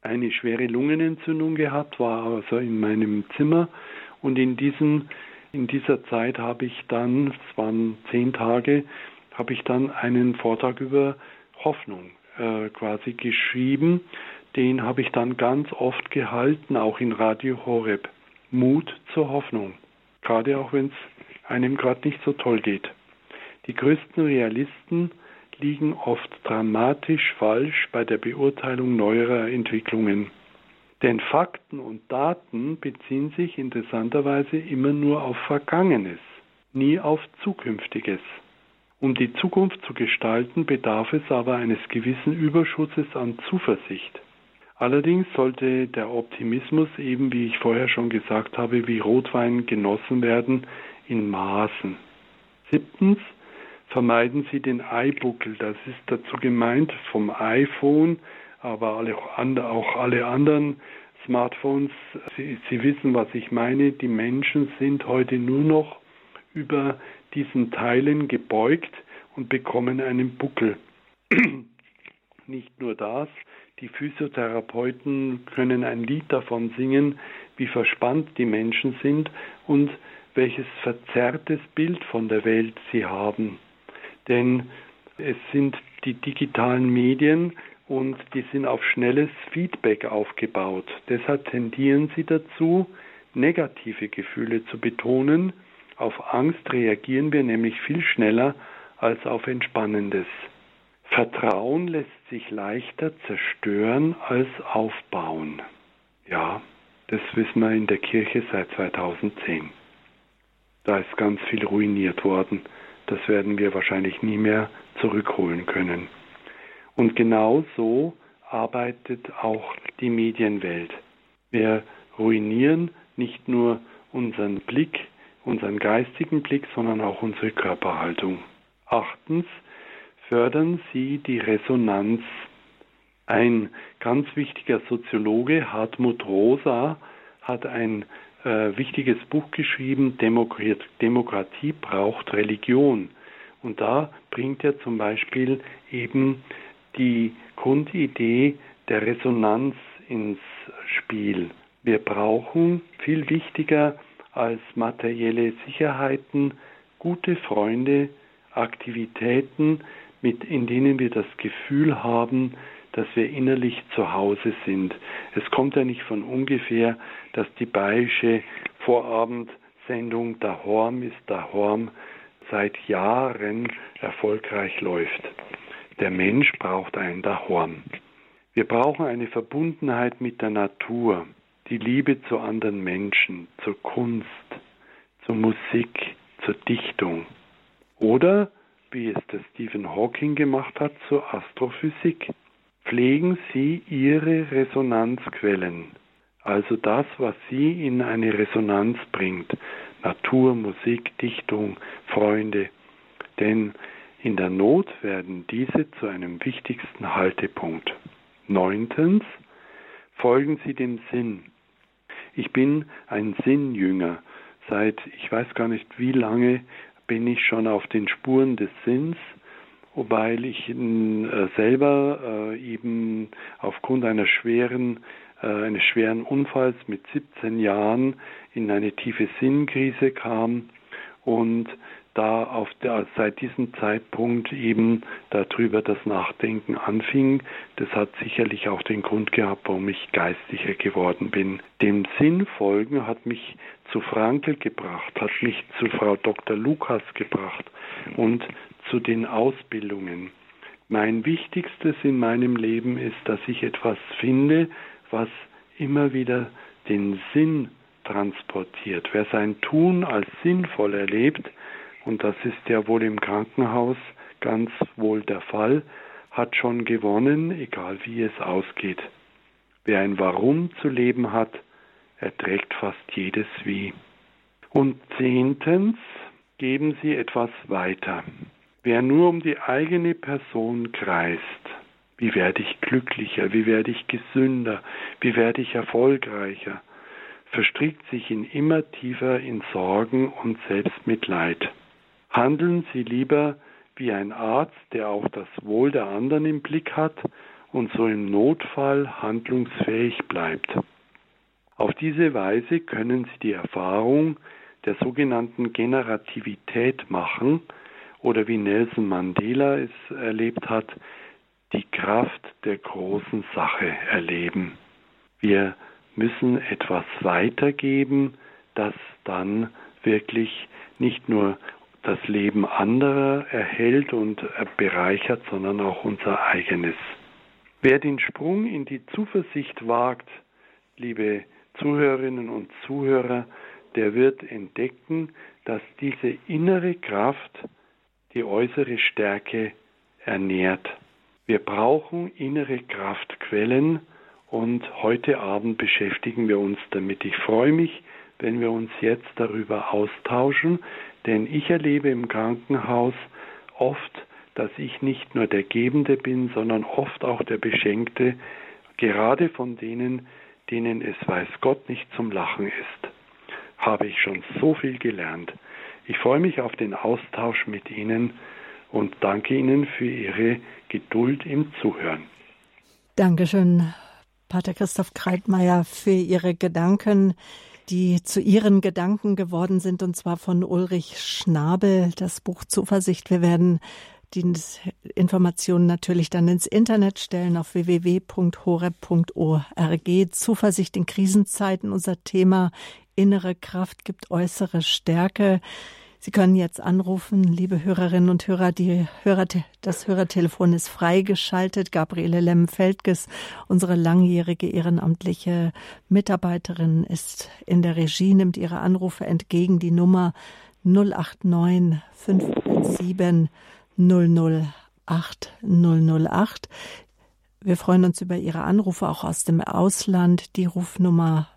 eine schwere Lungenentzündung gehabt, war also in meinem Zimmer und in, diesen, in dieser Zeit habe ich dann, es waren zehn Tage, habe ich dann einen Vortrag über Hoffnung äh, quasi geschrieben. Den habe ich dann ganz oft gehalten, auch in Radio Horeb. Mut zur Hoffnung, gerade auch wenn es einem gerade nicht so toll geht. Die größten Realisten liegen oft dramatisch falsch bei der Beurteilung neuerer Entwicklungen. Denn Fakten und Daten beziehen sich interessanterweise immer nur auf Vergangenes, nie auf Zukünftiges. Um die Zukunft zu gestalten, bedarf es aber eines gewissen Überschusses an Zuversicht. Allerdings sollte der Optimismus eben, wie ich vorher schon gesagt habe, wie Rotwein genossen werden in Maßen. Siebtens, vermeiden Sie den Eibuckel. Das ist dazu gemeint vom iPhone aber alle, auch alle anderen Smartphones, Sie, Sie wissen, was ich meine, die Menschen sind heute nur noch über diesen Teilen gebeugt und bekommen einen Buckel. Nicht nur das, die Physiotherapeuten können ein Lied davon singen, wie verspannt die Menschen sind und welches verzerrtes Bild von der Welt sie haben. Denn es sind die digitalen Medien und die sind auf schnelles Feedback aufgebaut. Deshalb tendieren sie dazu, negative Gefühle zu betonen. Auf Angst reagieren wir nämlich viel schneller als auf Entspannendes. Vertrauen lässt sich leichter zerstören als aufbauen. Ja, das wissen wir in der Kirche seit 2010. Da ist ganz viel ruiniert worden. Das werden wir wahrscheinlich nie mehr zurückholen können. Und genau so arbeitet auch die Medienwelt. Wir ruinieren nicht nur unseren Blick, unseren geistigen Blick, sondern auch unsere Körperhaltung. Achtens fördern sie die Resonanz. Ein ganz wichtiger Soziologe, Hartmut Rosa, hat ein äh, wichtiges Buch geschrieben, Demokratie braucht Religion. Und da bringt er zum Beispiel eben die Grundidee der Resonanz ins Spiel. Wir brauchen viel wichtiger als materielle Sicherheiten gute Freunde, Aktivitäten, mit, in denen wir das Gefühl haben, dass wir innerlich zu Hause sind. Es kommt ja nicht von ungefähr, dass die bayerische Vorabendsendung Da Horm ist Da Horm seit Jahren erfolgreich läuft. Der Mensch braucht ein Dahorn. Wir brauchen eine Verbundenheit mit der Natur, die Liebe zu anderen Menschen, zur Kunst, zur Musik, zur Dichtung. Oder, wie es der Stephen Hawking gemacht hat, zur Astrophysik. Pflegen Sie Ihre Resonanzquellen, also das, was Sie in eine Resonanz bringt, Natur, Musik, Dichtung, Freunde. Denn in der Not werden diese zu einem wichtigsten Haltepunkt. Neuntens, folgen Sie dem Sinn. Ich bin ein Sinnjünger. Seit ich weiß gar nicht wie lange bin ich schon auf den Spuren des Sinns, weil ich äh, selber äh, eben aufgrund einer schweren, äh, eines schweren Unfalls mit 17 Jahren in eine tiefe Sinnkrise kam und da auf der, seit diesem Zeitpunkt eben darüber das Nachdenken anfing. Das hat sicherlich auch den Grund gehabt, warum ich geistiger geworden bin. Dem Sinn folgen hat mich zu Frankel gebracht, hat mich zu Frau Dr. Lukas gebracht und zu den Ausbildungen. Mein Wichtigstes in meinem Leben ist, dass ich etwas finde, was immer wieder den Sinn transportiert. Wer sein Tun als sinnvoll erlebt, und das ist ja wohl im Krankenhaus ganz wohl der Fall, hat schon gewonnen, egal wie es ausgeht. Wer ein Warum zu leben hat, erträgt fast jedes Wie. Und zehntens geben Sie etwas weiter. Wer nur um die eigene Person kreist, wie werde ich glücklicher, wie werde ich gesünder, wie werde ich erfolgreicher, verstrickt sich in immer tiefer in Sorgen und Selbstmitleid. Handeln Sie lieber wie ein Arzt, der auch das Wohl der anderen im Blick hat und so im Notfall handlungsfähig bleibt. Auf diese Weise können Sie die Erfahrung der sogenannten Generativität machen oder wie Nelson Mandela es erlebt hat, die Kraft der großen Sache erleben. Wir müssen etwas weitergeben, das dann wirklich nicht nur das Leben anderer erhält und bereichert, sondern auch unser eigenes. Wer den Sprung in die Zuversicht wagt, liebe Zuhörerinnen und Zuhörer, der wird entdecken, dass diese innere Kraft die äußere Stärke ernährt. Wir brauchen innere Kraftquellen und heute Abend beschäftigen wir uns damit. Ich freue mich, wenn wir uns jetzt darüber austauschen, denn ich erlebe im Krankenhaus oft, dass ich nicht nur der Gebende bin, sondern oft auch der Beschenkte, gerade von denen, denen es weiß Gott nicht zum Lachen ist. Habe ich schon so viel gelernt. Ich freue mich auf den Austausch mit Ihnen und danke Ihnen für Ihre Geduld im Zuhören. Dankeschön, Pater Christoph Kreitmeier, für Ihre Gedanken, die zu Ihren Gedanken geworden sind, und zwar von Ulrich Schnabel, das Buch Zuversicht. Wir werden die Informationen natürlich dann ins Internet stellen auf www.horeb.org. Zuversicht in Krisenzeiten, unser Thema innere Kraft gibt äußere Stärke. Sie können jetzt anrufen, liebe Hörerinnen und Hörer. Die Hörer, das Hörertelefon ist freigeschaltet. Gabriele Lemm-Feldges, unsere langjährige ehrenamtliche Mitarbeiterin, ist in der Regie, nimmt ihre Anrufe entgegen. Die Nummer 089 517 008 008. Wir freuen uns über Ihre Anrufe auch aus dem Ausland. Die Rufnummer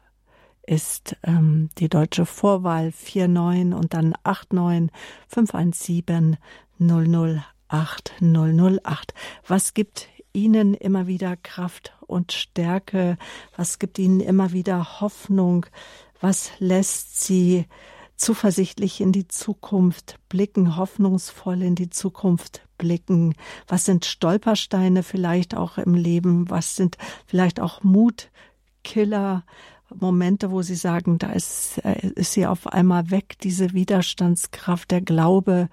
ist ähm, die deutsche Vorwahl 49 und dann 89 517 008 008. Was gibt Ihnen immer wieder Kraft und Stärke? Was gibt Ihnen immer wieder Hoffnung? Was lässt Sie zuversichtlich in die Zukunft blicken, hoffnungsvoll in die Zukunft blicken? Was sind Stolpersteine vielleicht auch im Leben? Was sind vielleicht auch Mutkiller? Momente, wo Sie sagen, da ist, äh, ist sie auf einmal weg, diese Widerstandskraft, der Glaube,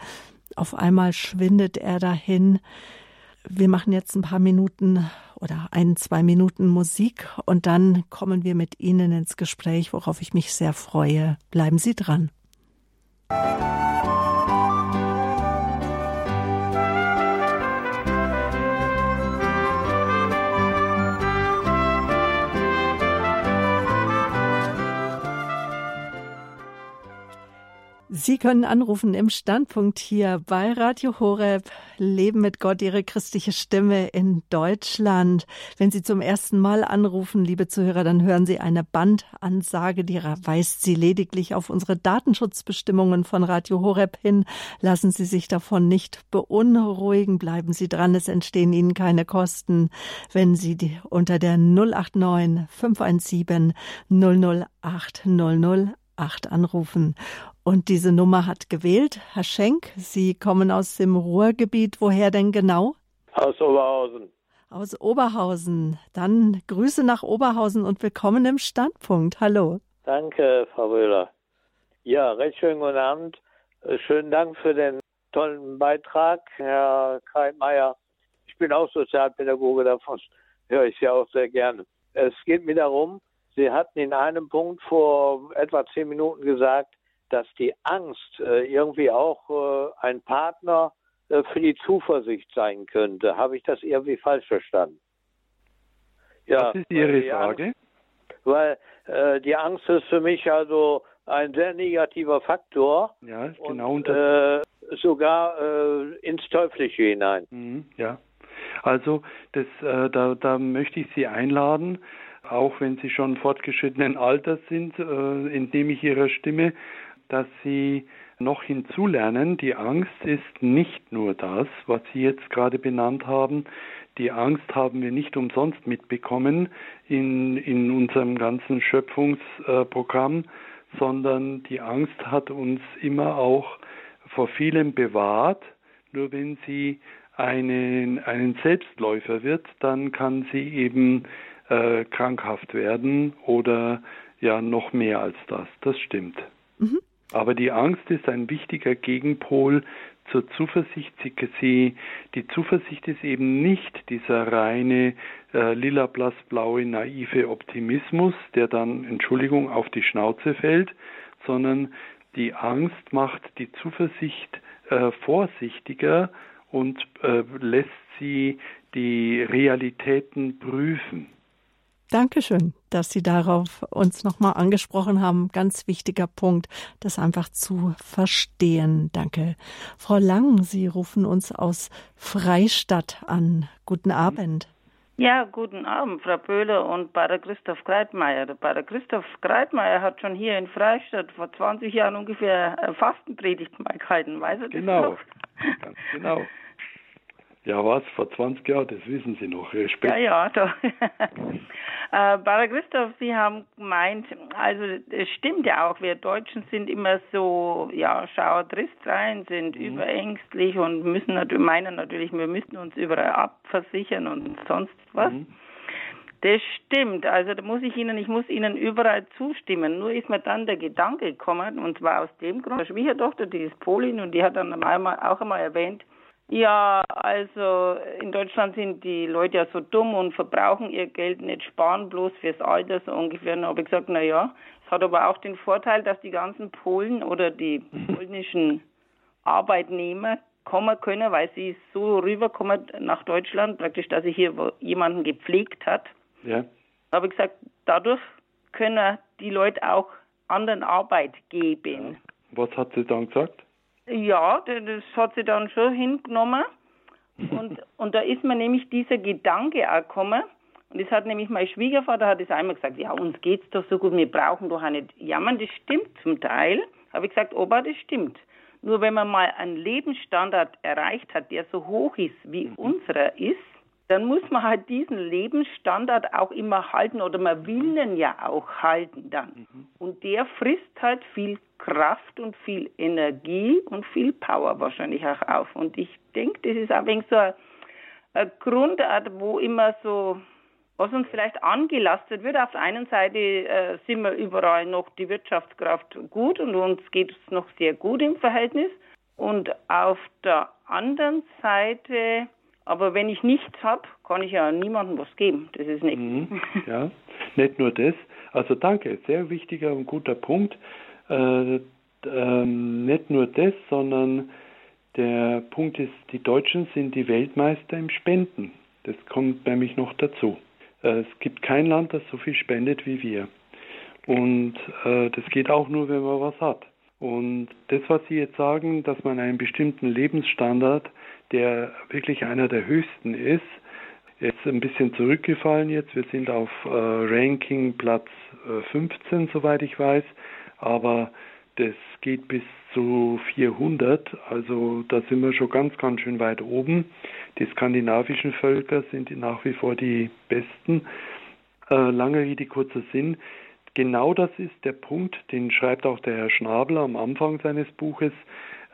auf einmal schwindet er dahin. Wir machen jetzt ein paar Minuten oder ein, zwei Minuten Musik und dann kommen wir mit Ihnen ins Gespräch, worauf ich mich sehr freue. Bleiben Sie dran. Sie können anrufen im Standpunkt hier bei Radio Horeb. Leben mit Gott, Ihre christliche Stimme in Deutschland. Wenn Sie zum ersten Mal anrufen, liebe Zuhörer, dann hören Sie eine Bandansage, die weist Sie lediglich auf unsere Datenschutzbestimmungen von Radio Horeb hin. Lassen Sie sich davon nicht beunruhigen. Bleiben Sie dran. Es entstehen Ihnen keine Kosten, wenn Sie die unter der 089 517 008 008 anrufen. Und diese Nummer hat gewählt. Herr Schenk, Sie kommen aus dem Ruhrgebiet. Woher denn genau? Aus Oberhausen. Aus Oberhausen. Dann Grüße nach Oberhausen und willkommen im Standpunkt. Hallo. Danke, Frau Röhler. Ja, recht schönen guten Abend. Äh, schönen Dank für den tollen Beitrag, Herr Kreitmeier. Ich bin auch Sozialpädagoge, davon höre ich Sie auch sehr gerne. Es geht mir darum, Sie hatten in einem Punkt vor etwa zehn Minuten gesagt, dass die Angst äh, irgendwie auch äh, ein Partner äh, für die Zuversicht sein könnte. Habe ich das irgendwie falsch verstanden? Ja, Was ist Ihre Frage? Angst, weil die Angst ist für mich also ein sehr negativer Faktor. Ja, genau. Und, sogar ins Teuflische hinein. Mhm, ja. Also das, da, da möchte ich Sie einladen, auch wenn Sie schon fortgeschrittenen Alters sind, indem ich Ihrer Stimme dass Sie noch hinzulernen, die Angst ist nicht nur das, was Sie jetzt gerade benannt haben. Die Angst haben wir nicht umsonst mitbekommen in, in unserem ganzen Schöpfungsprogramm, sondern die Angst hat uns immer auch vor vielem bewahrt. Nur wenn sie einen, einen Selbstläufer wird, dann kann sie eben äh, krankhaft werden oder ja noch mehr als das. Das stimmt. Mhm. Aber die Angst ist ein wichtiger Gegenpol zur Zuversicht. Sie, die Zuversicht ist eben nicht dieser reine äh, lila, blass, blaue, naive Optimismus, der dann, Entschuldigung, auf die Schnauze fällt, sondern die Angst macht die Zuversicht äh, vorsichtiger und äh, lässt sie die Realitäten prüfen. Dankeschön, dass Sie darauf uns nochmal angesprochen haben. Ganz wichtiger Punkt, das einfach zu verstehen. Danke. Frau Lang, Sie rufen uns aus Freistadt an. Guten Abend. Ja, guten Abend, Frau Böhler und Pater Christoph Kreitmeier. Der Pater Christoph Kreitmeier hat schon hier in Freistadt vor 20 Jahren ungefähr Fastenpredigt mal gehalten, weiß er genau. das noch? Ganz genau. Ja, was? Vor 20 Jahren, das wissen Sie noch. Respekt. Ja, ja, doch. äh, Bara Christoph, Sie haben gemeint, also es stimmt ja auch, wir Deutschen sind immer so, ja, schauertrist rein, sind mhm. überängstlich und müssen natürlich, meinen natürlich, wir müssen uns überall abversichern und sonst was. Mhm. Das stimmt. Also da muss ich Ihnen, ich muss Ihnen überall zustimmen. Nur ist mir dann der Gedanke gekommen, und zwar aus dem Grund, meine Schwiegertochter, die ist Polin und die hat dann einmal, auch einmal erwähnt, ja, also in Deutschland sind die Leute ja so dumm und verbrauchen ihr Geld nicht, sparen bloß fürs Alter so ungefähr. Dann habe ich gesagt, na ja, es hat aber auch den Vorteil, dass die ganzen Polen oder die polnischen Arbeitnehmer kommen können, weil sie so rüberkommen nach Deutschland, praktisch, dass sie hier jemanden gepflegt hat. Ja. Da habe ich gesagt, dadurch können die Leute auch anderen Arbeit geben. Ja. Was hat sie dann gesagt? Ja, das hat sie dann schon hingenommen. Und, und da ist mir nämlich dieser Gedanke auch gekommen. Und das hat nämlich mein Schwiegervater hat das einmal gesagt, ja, uns geht's doch so gut, wir brauchen doch auch nicht jammern. Das stimmt zum Teil. Habe ich gesagt, Opa, das stimmt. Nur wenn man mal einen Lebensstandard erreicht hat, der so hoch ist, wie mhm. unserer ist, dann muss man halt diesen Lebensstandard auch immer halten oder man will ihn ja auch halten dann. Mhm. Und der frisst halt viel Kraft und viel Energie und viel Power wahrscheinlich auch auf. Und ich denke, das ist ein wenig so eine, eine Grundart, wo immer so, was uns vielleicht angelastet wird. Auf der einen Seite äh, sind wir überall noch die Wirtschaftskraft gut und uns geht es noch sehr gut im Verhältnis. Und auf der anderen Seite aber wenn ich nichts habe, kann ich ja niemandem was geben. Das ist nicht. Mhm, ja, nicht nur das. Also danke, sehr wichtiger und guter Punkt. Äh, äh, nicht nur das, sondern der Punkt ist, die Deutschen sind die Weltmeister im Spenden. Das kommt nämlich noch dazu. Äh, es gibt kein Land, das so viel spendet wie wir. Und äh, das geht auch nur, wenn man was hat. Und das, was Sie jetzt sagen, dass man einen bestimmten Lebensstandard der wirklich einer der höchsten ist. Jetzt ein bisschen zurückgefallen jetzt. Wir sind auf äh, Ranking Platz äh, 15, soweit ich weiß. Aber das geht bis zu 400. Also da sind wir schon ganz, ganz schön weit oben. Die skandinavischen Völker sind nach wie vor die besten. Äh, lange Rede, kurzer Sinn. Genau das ist der Punkt, den schreibt auch der Herr Schnabel am Anfang seines Buches.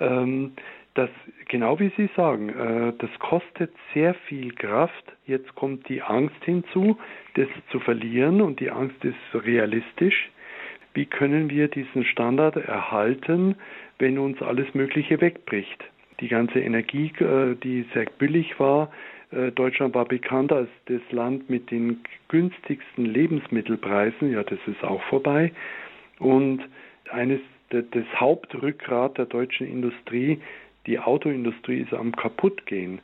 Ähm, das, genau wie Sie sagen, äh, das kostet sehr viel Kraft. Jetzt kommt die Angst hinzu, das zu verlieren und die Angst ist realistisch. Wie können wir diesen Standard erhalten, wenn uns alles Mögliche wegbricht? Die ganze Energie, äh, die sehr billig war, äh, Deutschland war bekannt als das Land mit den günstigsten Lebensmittelpreisen. Ja, das ist auch vorbei. Und eines das Hauptrückgrat der deutschen Industrie die Autoindustrie ist am kaputtgehen.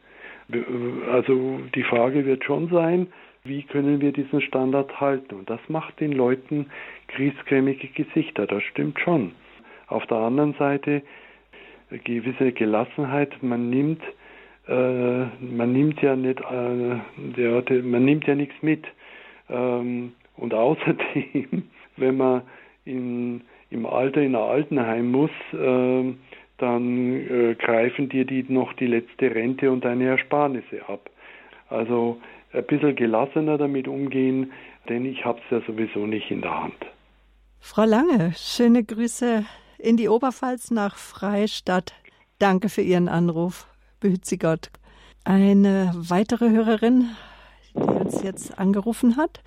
Also die Frage wird schon sein, wie können wir diesen Standard halten? Und das macht den Leuten griesgrämige Gesichter, das stimmt schon. Auf der anderen Seite gewisse Gelassenheit, man nimmt äh, man nimmt ja nicht äh, der, der, man nimmt ja nichts mit. Ähm, und außerdem, wenn man in, im Alter in ein Altenheim muss, äh, dann greifen dir die noch die letzte Rente und deine Ersparnisse ab. Also ein bisschen gelassener damit umgehen, denn ich habe es ja sowieso nicht in der Hand. Frau Lange, schöne Grüße in die Oberpfalz nach Freistadt. Danke für Ihren Anruf. Behüt Sie Gott. Eine weitere Hörerin, die uns jetzt angerufen hat,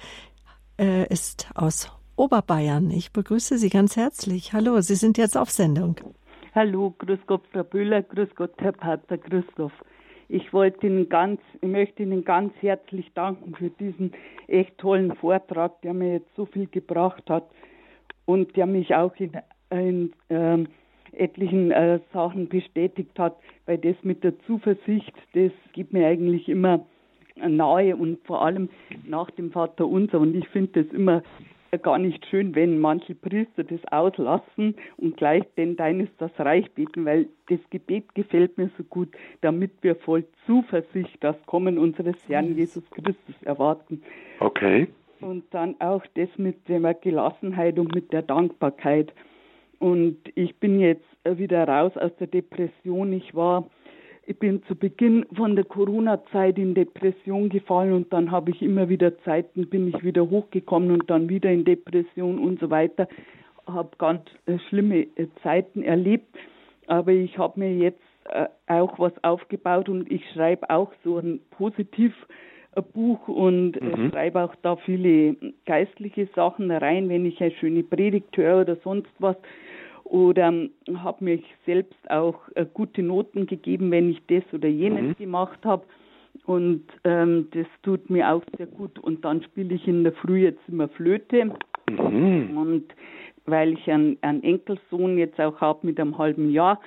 äh, ist aus Oberbayern. Ich begrüße Sie ganz herzlich. Hallo, Sie sind jetzt auf Sendung. Hallo, grüß Gott, Frau Böhler, grüß Gott, Herr Pater Christoph. Ich wollte Ihnen ganz, ich möchte Ihnen ganz herzlich danken für diesen echt tollen Vortrag, der mir jetzt so viel gebracht hat und der mich auch in, in äh, etlichen äh, Sachen bestätigt hat, weil das mit der Zuversicht, das gibt mir eigentlich immer nahe und vor allem nach dem Vater Unser. Und ich finde das immer gar nicht schön, wenn manche Priester das auslassen und gleich denn dein ist das Reich beten, weil das Gebet gefällt mir so gut, damit wir voll Zuversicht das Kommen unseres Herrn Jesus Christus erwarten. Okay. Und dann auch das mit der Gelassenheit und mit der Dankbarkeit. Und ich bin jetzt wieder raus aus der Depression. Ich war ich bin zu Beginn von der Corona-Zeit in Depression gefallen und dann habe ich immer wieder Zeiten, bin ich wieder hochgekommen und dann wieder in Depression und so weiter. Habe ganz äh, schlimme äh, Zeiten erlebt, aber ich habe mir jetzt äh, auch was aufgebaut und ich schreibe auch so ein positiv ein Buch und mhm. schreibe auch da viele geistliche Sachen rein, wenn ich eine schöne Predigt höre oder sonst was. Oder habe mich selbst auch äh, gute Noten gegeben, wenn ich das oder jenes mhm. gemacht habe. Und ähm, das tut mir auch sehr gut. Und dann spiele ich in der Früh jetzt immer Flöte. Mhm. Und weil ich einen, einen Enkelsohn jetzt auch habe mit einem halben Jahr.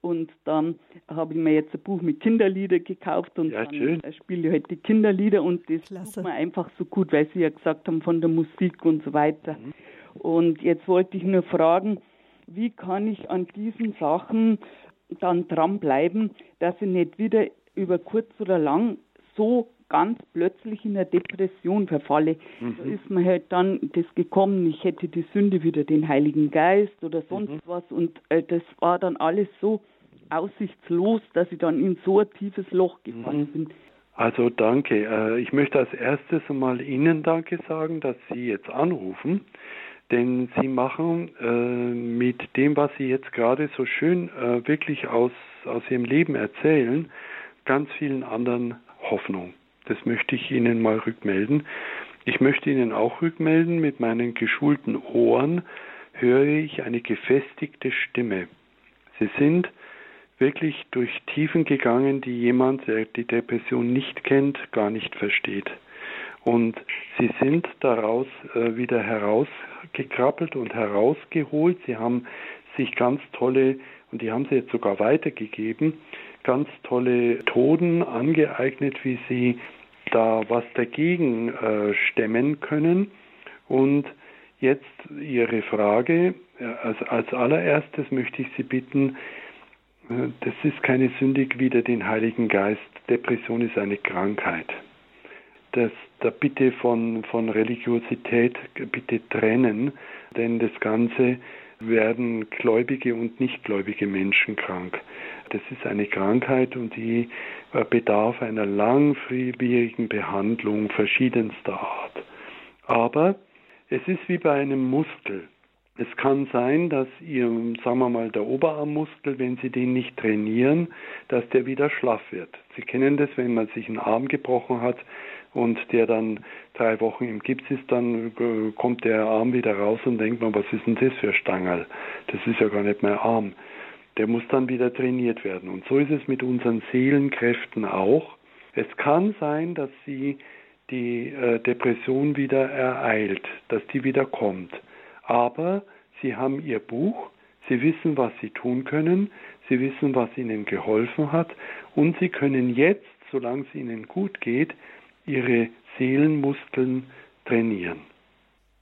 Und dann habe ich mir jetzt ein Buch mit Kinderlieder gekauft und ja, dann spiele ich halt die Kinderlieder und das Klasse. tut mir einfach so gut, weil Sie ja gesagt haben von der Musik und so weiter. Mhm. Und jetzt wollte ich nur fragen, wie kann ich an diesen Sachen dann dranbleiben, dass ich nicht wieder über kurz oder lang so ganz plötzlich in eine Depression verfalle. Mhm. Da ist mir halt dann das gekommen, ich hätte die Sünde wieder den Heiligen Geist oder sonst mhm. was und äh, das war dann alles so aussichtslos, dass ich dann in so ein tiefes Loch gefallen mhm. bin. Also danke. Äh, ich möchte als erstes mal Ihnen Danke sagen, dass Sie jetzt anrufen, denn Sie machen äh, mit dem, was Sie jetzt gerade so schön äh, wirklich aus, aus Ihrem Leben erzählen, ganz vielen anderen Hoffnung. Das möchte ich Ihnen mal rückmelden. Ich möchte Ihnen auch rückmelden, mit meinen geschulten Ohren höre ich eine gefestigte Stimme. Sie sind wirklich durch Tiefen gegangen, die jemand, der die Depression nicht kennt, gar nicht versteht. Und sie sind daraus äh, wieder herausgekrabbelt und herausgeholt. Sie haben sich ganz tolle, und die haben sie jetzt sogar weitergegeben, ganz tolle Methoden angeeignet, wie sie da was dagegen äh, stemmen können. Und jetzt Ihre Frage. Also als allererstes möchte ich Sie bitten, äh, das ist keine Sündig wider den Heiligen Geist. Depression ist eine Krankheit. Das, da bitte von, von Religiosität bitte trennen, denn das Ganze werden gläubige und nichtgläubige Menschen krank. Das ist eine Krankheit und die äh, bedarf einer langwierigen Behandlung verschiedenster Art. Aber es ist wie bei einem Muskel. Es kann sein, dass ihr, sagen wir mal, der Oberarmmuskel, wenn Sie den nicht trainieren, dass der wieder schlaff wird. Sie kennen das, wenn man sich einen Arm gebrochen hat und der dann drei Wochen im Gips ist, dann äh, kommt der Arm wieder raus und denkt man, was ist denn das für Stangerl? Das ist ja gar nicht mein Arm der muss dann wieder trainiert werden. Und so ist es mit unseren Seelenkräften auch. Es kann sein, dass sie die äh, Depression wieder ereilt, dass die wieder kommt. Aber sie haben ihr Buch, sie wissen, was sie tun können, sie wissen, was ihnen geholfen hat und sie können jetzt, solange es ihnen gut geht, ihre Seelenmuskeln trainieren.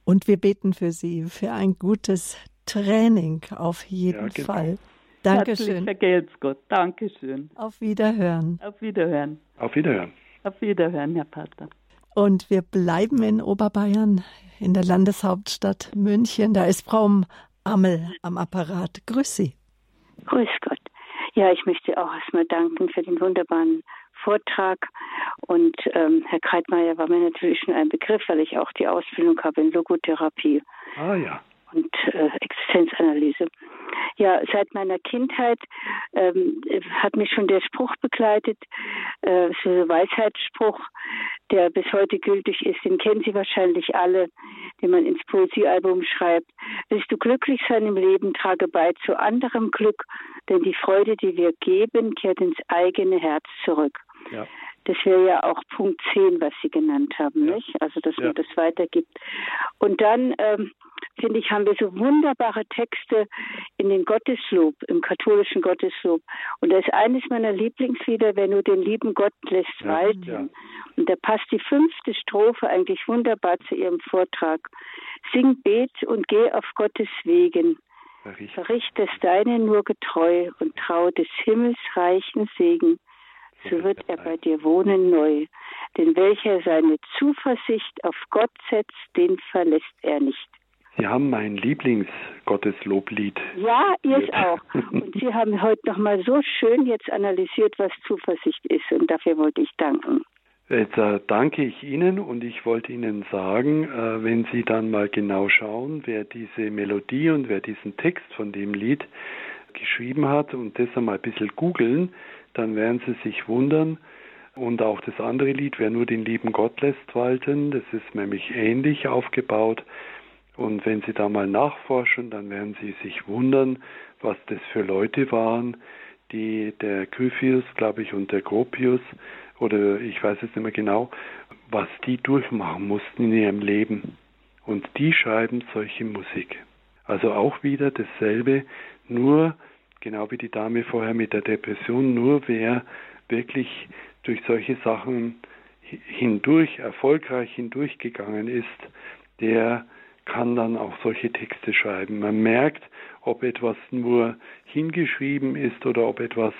Und wir beten für Sie für ein gutes Training auf jeden ja, genau. Fall. Dankeschön. Vergelt's Gott. Dankeschön. Auf Wiederhören. Auf Wiederhören. Auf Wiederhören. Auf Wiederhören, Herr Pater. Und wir bleiben in Oberbayern, in der Landeshauptstadt München. Da ist Frau Ammel am Apparat. Grüß Sie. Grüß Gott. Ja, ich möchte auch erstmal danken für den wunderbaren Vortrag. Und ähm, Herr Kreitmeier war mir natürlich schon ein Begriff, weil ich auch die Ausbildung habe in Logotherapie. Ah ja und äh, Existenzanalyse. Ja, seit meiner Kindheit ähm, hat mich schon der Spruch begleitet, äh, so ein Weisheitsspruch, der bis heute gültig ist. Den kennen Sie wahrscheinlich alle, den man ins Poesiealbum schreibt. Willst du glücklich sein im Leben, trage bei zu anderem Glück, denn die Freude, die wir geben, kehrt ins eigene Herz zurück. Ja. Das wäre ja auch Punkt 10, was Sie genannt haben, ja. nicht? Also, dass ja. man das weitergibt. Und dann, ähm, finde ich, haben wir so wunderbare Texte in den Gotteslob, im katholischen Gotteslob. Und da ist eines meiner Lieblingslieder, wer nur den lieben Gott lässt walten. Und da passt die fünfte Strophe eigentlich wunderbar zu Ihrem Vortrag. Sing, bet und geh auf Gottes Wegen. Verricht das Deine nur getreu und trau des Himmels reichen Segen so wird er bei dir wohnen neu. Denn welcher seine Zuversicht auf Gott setzt, den verlässt er nicht. Sie haben mein Lieblingsgottesloblied. Ja, ihr es auch. Und Sie haben heute nochmal so schön jetzt analysiert, was Zuversicht ist. Und dafür wollte ich danken. Jetzt äh, danke ich Ihnen und ich wollte Ihnen sagen, äh, wenn Sie dann mal genau schauen, wer diese Melodie und wer diesen Text von dem Lied geschrieben hat und das einmal ein bisschen googeln, dann werden Sie sich wundern, Und auch das andere Lied, wer nur den lieben Gott lässt walten, das ist nämlich ähnlich aufgebaut. Und wenn Sie da mal nachforschen, dann werden Sie sich wundern, was das für Leute waren, die der Gryphius, glaube ich, und der Gropius, oder ich weiß es nicht mehr genau, was die durchmachen mussten in ihrem Leben. Und die schreiben solche Musik. Also auch wieder dasselbe, nur genau wie die Dame vorher mit der Depression, nur wer wirklich durch solche Sachen hindurch, erfolgreich hindurchgegangen ist, der kann dann auch solche Texte schreiben. Man merkt, ob etwas nur hingeschrieben ist oder ob etwas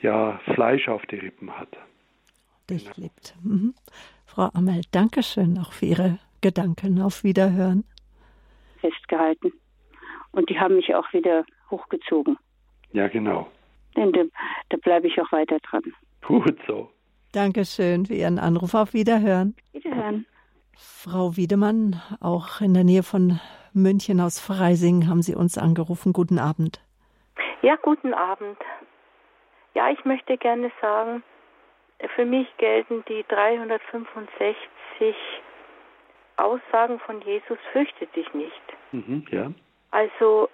ja Fleisch auf die Rippen hat. Durchlebt. Mhm. Frau Amel, danke schön auch für Ihre Gedanken. Auf Wiederhören. Festgehalten. Und die haben mich auch wieder hochgezogen. Ja, genau. Denn da, da bleibe ich auch weiter dran. Gut so. Dankeschön für Ihren Anruf. Auf Wiederhören. Wiederhören. Frau Wiedemann, auch in der Nähe von München aus Freising haben Sie uns angerufen. Guten Abend. Ja, guten Abend. Ja, ich möchte gerne sagen, für mich gelten die 365 Aussagen von Jesus, fürchte dich nicht. Mhm, ja. Also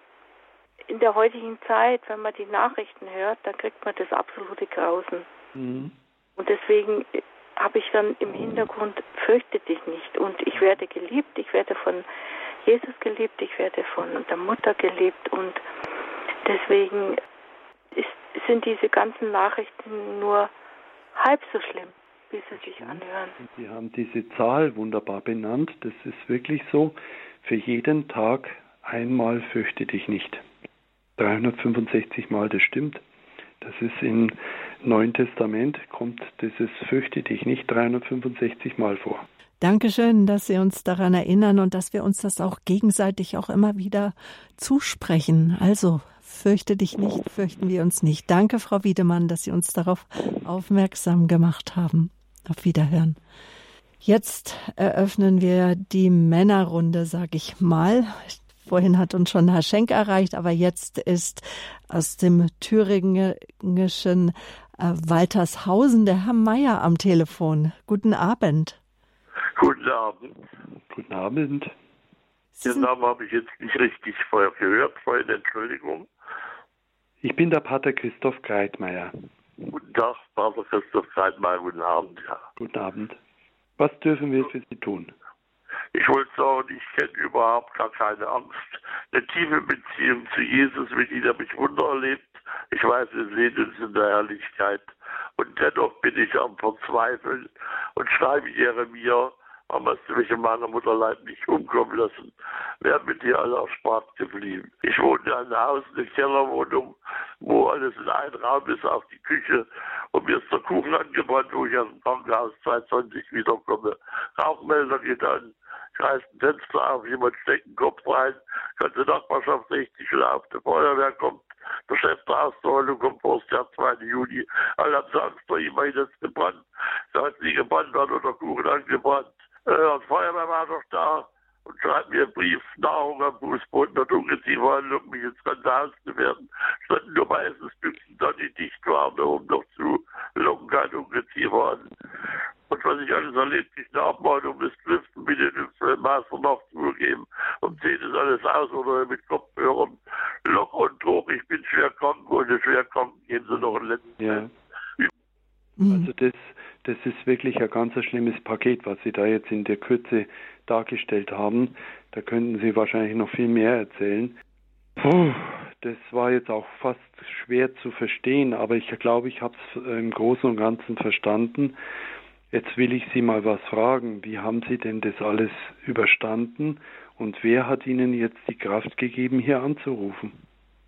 in der heutigen Zeit, wenn man die Nachrichten hört, dann kriegt man das absolute Grausen. Mhm. Und deswegen habe ich dann im Hintergrund, fürchte dich nicht. Und ich werde geliebt, ich werde von Jesus geliebt, ich werde von der Mutter geliebt. Und deswegen ist, sind diese ganzen Nachrichten nur halb so schlimm, wie sie sich anhören. Sie haben diese Zahl wunderbar benannt. Das ist wirklich so. Für jeden Tag einmal fürchte dich nicht. 365 Mal, das stimmt. Das ist im Neuen Testament, kommt dieses Fürchte dich nicht 365 Mal vor. Dankeschön, dass Sie uns daran erinnern und dass wir uns das auch gegenseitig auch immer wieder zusprechen. Also, fürchte dich nicht, fürchten wir uns nicht. Danke, Frau Wiedemann, dass Sie uns darauf aufmerksam gemacht haben. Auf Wiederhören. Jetzt eröffnen wir die Männerrunde, sag ich mal. Vorhin hat uns schon Herr Schenk erreicht, aber jetzt ist aus dem thüringischen äh, Waltershausen der Herr Meier am Telefon. Guten Abend. Guten Abend. Guten Abend. Den Namen habe ich jetzt nicht richtig vorher gehört, vorhin Entschuldigung. Ich bin der Pater Christoph Greitmeier. Guten Tag, Pater Christoph Greitmeier, guten Abend. Ja. Guten Abend. Was dürfen wir für Sie tun? Ich wollte sagen, ich kenne überhaupt gar keine Angst. Eine tiefe Beziehung zu Jesus, mit ihm habe ich Wunder erlebt. Ich weiß, wir sehen uns in der Herrlichkeit. Und dennoch bin ich am Verzweifeln und schreibe Jeremia, man musste mich in meiner Mutterleib nicht umkommen lassen. Wer mit dir alle erspart geblieben. Ich wohne in einem Haus, eine Kellerwohnung, wo alles in einem Raum ist, auch die Küche. Und mir ist der Kuchen angebrannt, wo ich aus dem Krankenhaus 22 wiederkomme. Rauchmelder geht an Fenster auf, jemand steckt den Kopf rein, ganze Nachbarschaft richtig schlafen, die Feuerwehr kommt, der Chef der Auszahlung kommt vor der 2. Juni, alle haben Angst vor ihm, weil das gebrannt. Da hat nie gebrannt, hat nur der Kuchen angebrannt. Äh, die Feuerwehr war doch da und schreibt mir einen Brief, Nahrung am Fußboden, hat Ungeziefer anlocken, mich ins ganze Haus zu werden. Standen nur bei Essensbüchsen, dann die dicht waren, da oben noch zu, locken kein Ungeziefer an. Und was ich alles erlebt, ich eine Abmahnung des Lüften mit den Master noch zugeben. Um 10 ist alles aus oder mit Kopfhörern. Lock und hoch, ich bin schwer krank, ohne schwer krank gehen sie noch ein letztes Ja. Also das, das ist wirklich ein ganz schlimmes Paket, was Sie da jetzt in der Kürze dargestellt haben. Da könnten Sie wahrscheinlich noch viel mehr erzählen. Puh, das war jetzt auch fast schwer zu verstehen, aber ich glaube, ich habe es im Großen und Ganzen verstanden. Jetzt will ich Sie mal was fragen. Wie haben Sie denn das alles überstanden und wer hat Ihnen jetzt die Kraft gegeben, hier anzurufen?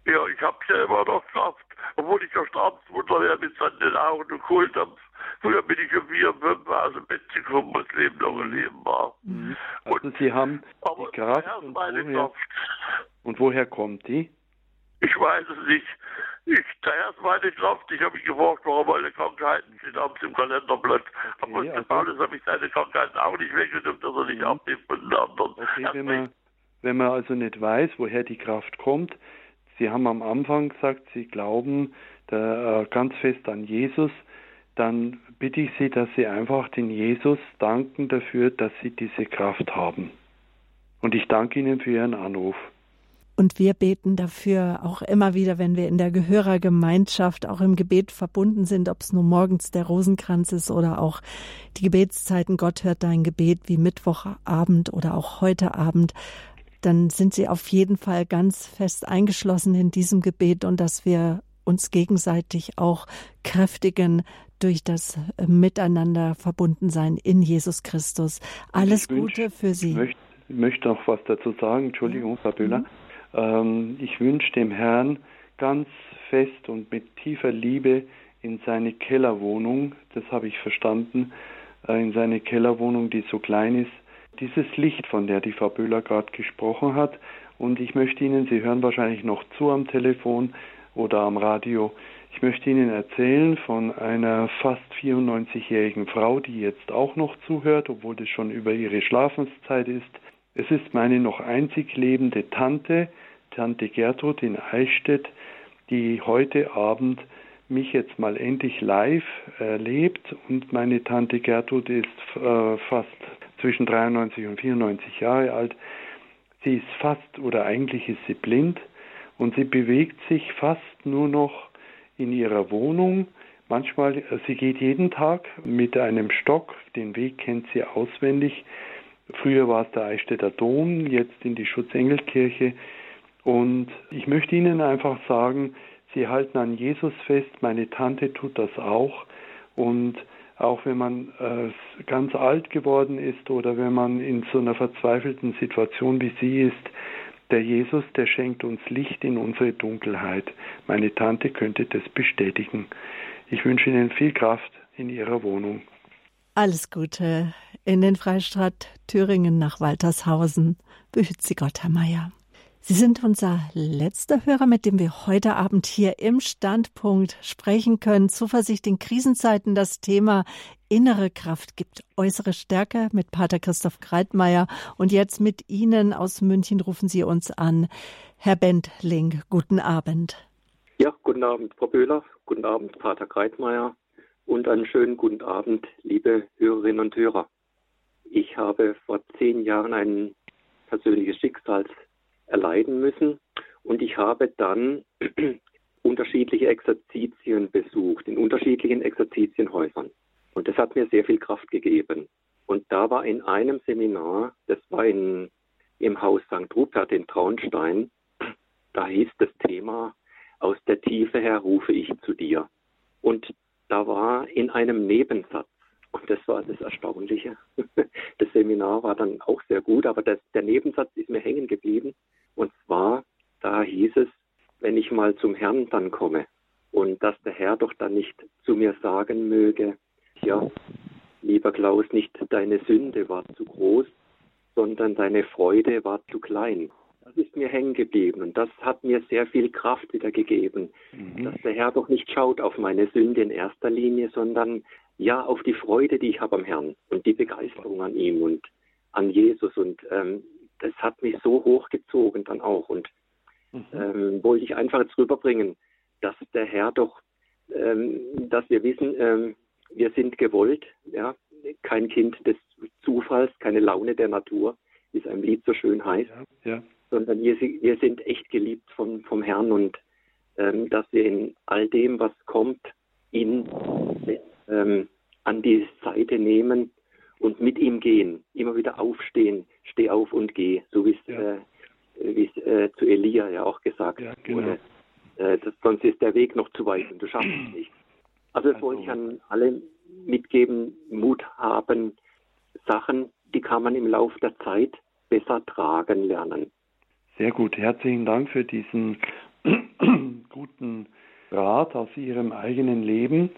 Ja, ich habe ja immer noch Kraft, obwohl ich ja Stabsmutter wäre mit seinen Augen und Kohldampf. Früher bin ich um vier, fünf aus dem Bett gekommen, das Leben noch ein Leben war. Mhm. Also Sie haben die Kraft und meine woher, Kraft. und woher kommt die? Ich weiß es nicht. Ich, zuerst meine Kraft, ich habe mich gefragt, warum alle Krankheiten sind abends im Kalenderblatt. Okay, Aber also- Paulus habe ich seine Krankheiten auch nicht weggenommen, dass er nicht abnimmt von den anderen. Okay, wenn man, wenn man also nicht weiß, woher die Kraft kommt, Sie haben am Anfang gesagt, Sie glauben da, äh, ganz fest an Jesus, dann bitte ich Sie, dass Sie einfach den Jesus danken dafür, dass Sie diese Kraft haben. Und ich danke Ihnen für Ihren Anruf. Und wir beten dafür auch immer wieder, wenn wir in der Gehörergemeinschaft auch im Gebet verbunden sind, ob es nur morgens der Rosenkranz ist oder auch die Gebetszeiten, Gott hört dein Gebet wie Mittwochabend oder auch heute Abend, dann sind sie auf jeden Fall ganz fest eingeschlossen in diesem Gebet und dass wir uns gegenseitig auch kräftigen durch das Miteinander verbunden sein in Jesus Christus. Alles Gute für Sie. Ich möchte, möchte noch was dazu sagen. Entschuldigung, Frau Böhler. Mhm. Ähm, ich wünsche dem Herrn ganz fest und mit tiefer Liebe in seine Kellerwohnung, das habe ich verstanden, äh, in seine Kellerwohnung, die so klein ist, dieses Licht, von der die Frau Böhler gerade gesprochen hat. Und ich möchte Ihnen, Sie hören wahrscheinlich noch zu am Telefon oder am Radio, ich möchte Ihnen erzählen von einer fast 94-jährigen Frau, die jetzt auch noch zuhört, obwohl das schon über ihre Schlafenszeit ist. Es ist meine noch einzig lebende Tante, Tante Gertrud in Eichstätt, die heute Abend mich jetzt mal endlich live erlebt und meine Tante Gertrud ist äh, fast zwischen 93 und 94 Jahre alt. Sie ist fast oder eigentlich ist sie blind und sie bewegt sich fast nur noch in ihrer Wohnung. Manchmal, äh, sie geht jeden Tag mit einem Stock, den Weg kennt sie auswendig, Früher war es der Eichstätter Dom, jetzt in die Schutzengelkirche. Und ich möchte Ihnen einfach sagen, Sie halten an Jesus fest, meine Tante tut das auch. Und auch wenn man äh, ganz alt geworden ist oder wenn man in so einer verzweifelten Situation wie sie ist, der Jesus, der schenkt uns Licht in unsere Dunkelheit. Meine Tante könnte das bestätigen. Ich wünsche Ihnen viel Kraft in Ihrer Wohnung. Alles Gute in den Freistaat Thüringen nach Waltershausen. Behüt Sie Gott, Herr Meier. Sie sind unser letzter Hörer, mit dem wir heute Abend hier im Standpunkt sprechen können. Zuversicht in Krisenzeiten. Das Thema innere Kraft gibt äußere Stärke mit Pater Christoph Kreitmeier. Und jetzt mit Ihnen aus München rufen Sie uns an. Herr Bentling, guten Abend. Ja, guten Abend, Frau Böhler. Guten Abend, Pater Kreitmeier und einen schönen guten Abend, liebe Hörerinnen und Hörer. Ich habe vor zehn Jahren ein persönliches Schicksal erleiden müssen und ich habe dann unterschiedliche Exerzitien besucht, in unterschiedlichen Exerzitienhäusern. Und das hat mir sehr viel Kraft gegeben. Und da war in einem Seminar, das war in, im Haus St. Rupert in Traunstein, da hieß das Thema, aus der Tiefe her rufe ich zu dir. Und da war in einem Nebensatz, und das war das Erstaunliche, das Seminar war dann auch sehr gut, aber das, der Nebensatz ist mir hängen geblieben. Und zwar, da hieß es, wenn ich mal zum Herrn dann komme und dass der Herr doch dann nicht zu mir sagen möge, ja, lieber Klaus, nicht deine Sünde war zu groß, sondern deine Freude war zu klein. Das ist mir hängen geblieben und das hat mir sehr viel Kraft wieder gegeben, mhm. dass der Herr doch nicht schaut auf meine Sünde in erster Linie, sondern ja auf die Freude, die ich habe am Herrn und die Begeisterung an ihm und an Jesus und ähm, das hat mich so hochgezogen dann auch und mhm. ähm, wollte ich einfach jetzt rüberbringen, dass der Herr doch, ähm, dass wir wissen, ähm, wir sind gewollt, ja, kein Kind des Zufalls, keine Laune der Natur, wie es ein Lied so schön heißt. Ja, ja sondern wir, wir sind echt geliebt vom, vom Herrn und ähm, dass wir in all dem, was kommt, ihn ähm, an die Seite nehmen und mit ihm gehen, immer wieder aufstehen, steh auf und geh, so wie es ja. äh, äh, zu Elia ja auch gesagt ja, genau. wurde. Äh, das, sonst ist der Weg noch zu weit und du schaffst es nicht. Also das also, wollte ich an alle mitgeben, Mut haben, Sachen, die kann man im Laufe der Zeit besser tragen lernen. Sehr gut. Herzlichen Dank für diesen guten Rat aus Ihrem eigenen Leben.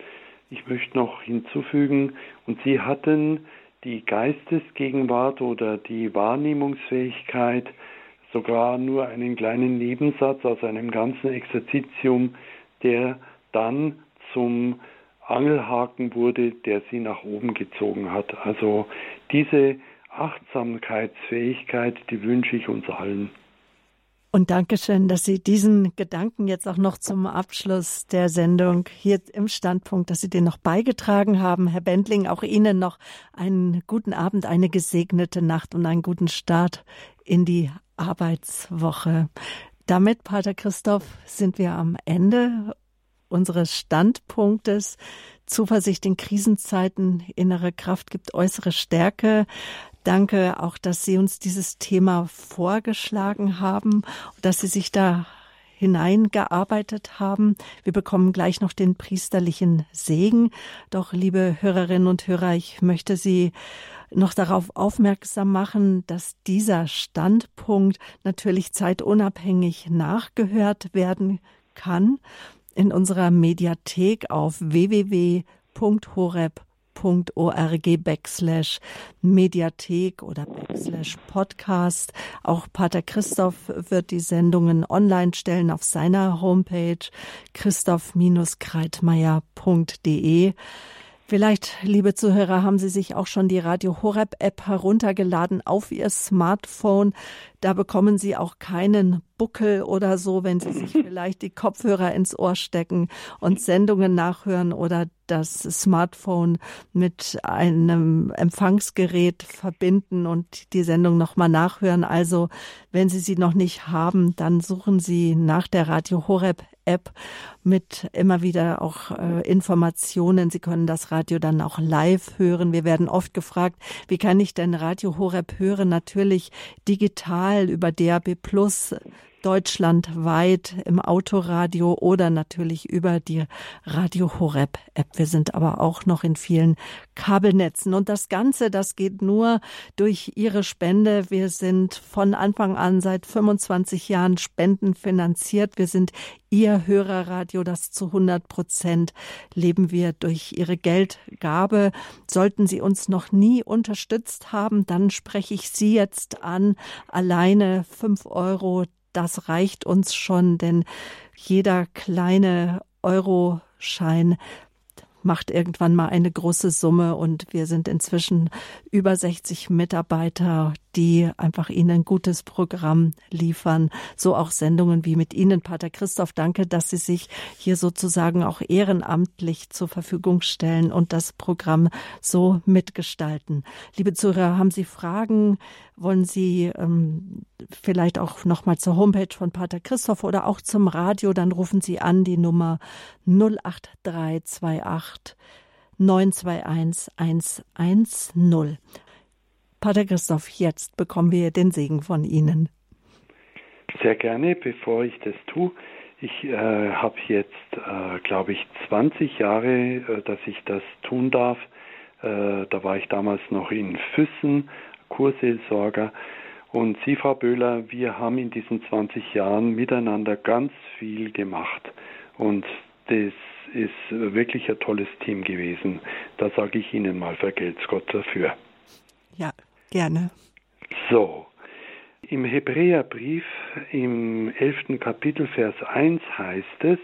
Ich möchte noch hinzufügen, und Sie hatten die Geistesgegenwart oder die Wahrnehmungsfähigkeit, sogar nur einen kleinen Nebensatz aus einem ganzen Exerzitium, der dann zum Angelhaken wurde, der sie nach oben gezogen hat. Also diese Achtsamkeitsfähigkeit, die wünsche ich uns allen. Und Dankeschön, dass Sie diesen Gedanken jetzt auch noch zum Abschluss der Sendung hier im Standpunkt, dass Sie den noch beigetragen haben. Herr Bendling, auch Ihnen noch einen guten Abend, eine gesegnete Nacht und einen guten Start in die Arbeitswoche. Damit, Pater Christoph, sind wir am Ende unseres Standpunktes. Zuversicht in Krisenzeiten, innere Kraft gibt äußere Stärke. Danke auch, dass Sie uns dieses Thema vorgeschlagen haben, dass Sie sich da hineingearbeitet haben. Wir bekommen gleich noch den priesterlichen Segen. Doch, liebe Hörerinnen und Hörer, ich möchte Sie noch darauf aufmerksam machen, dass dieser Standpunkt natürlich zeitunabhängig nachgehört werden kann in unserer Mediathek auf www.horeb.org www.ccc.org backslash Mediathek oder backslash Podcast. Auch Pater Christoph wird die Sendungen online stellen auf seiner Homepage christoph-kreitmeier.de. Vielleicht, liebe Zuhörer, haben Sie sich auch schon die Radio Horeb App heruntergeladen auf Ihr Smartphone. Da bekommen Sie auch keinen Buckel oder so, wenn Sie sich vielleicht die Kopfhörer ins Ohr stecken und Sendungen nachhören oder das Smartphone mit einem Empfangsgerät verbinden und die Sendung nochmal nachhören. Also, wenn Sie sie noch nicht haben, dann suchen Sie nach der Radio Horeb App mit immer wieder auch äh, Informationen. Sie können das Radio dann auch live hören. Wir werden oft gefragt, wie kann ich denn Radio Horeb hören? Natürlich digital über DAB Plus deutschlandweit im Autoradio oder natürlich über die Radio Horeb App. Wir sind aber auch noch in vielen Kabelnetzen und das Ganze, das geht nur durch Ihre Spende. Wir sind von Anfang an seit 25 Jahren spendenfinanziert. Wir sind Ihr Hörerradio, das zu 100 Prozent leben wir durch Ihre Geldgabe. Sollten Sie uns noch nie unterstützt haben, dann spreche ich Sie jetzt an. Alleine fünf Euro das reicht uns schon, denn jeder kleine Euroschein macht irgendwann mal eine große Summe und wir sind inzwischen über 60 Mitarbeiter, die einfach Ihnen ein gutes Programm liefern. So auch Sendungen wie mit Ihnen, Pater Christoph. Danke, dass Sie sich hier sozusagen auch ehrenamtlich zur Verfügung stellen und das Programm so mitgestalten. Liebe Zuhörer, haben Sie Fragen? Wollen Sie ähm, vielleicht auch nochmal zur Homepage von Pater Christoph oder auch zum Radio? Dann rufen Sie an die Nummer 08328 921 110. Pater Christoph, jetzt bekommen wir den Segen von Ihnen. Sehr gerne, bevor ich das tue. Ich äh, habe jetzt, äh, glaube ich, 20 Jahre, äh, dass ich das tun darf. Äh, da war ich damals noch in Füssen, Kurseelsorger. Und Sie, Frau Böhler, wir haben in diesen 20 Jahren miteinander ganz viel gemacht. Und das ist wirklich ein tolles Team gewesen. Da sage ich Ihnen mal, vergelt's Gott dafür. Gerne. So, im Hebräerbrief im 11. Kapitel Vers 1 heißt es,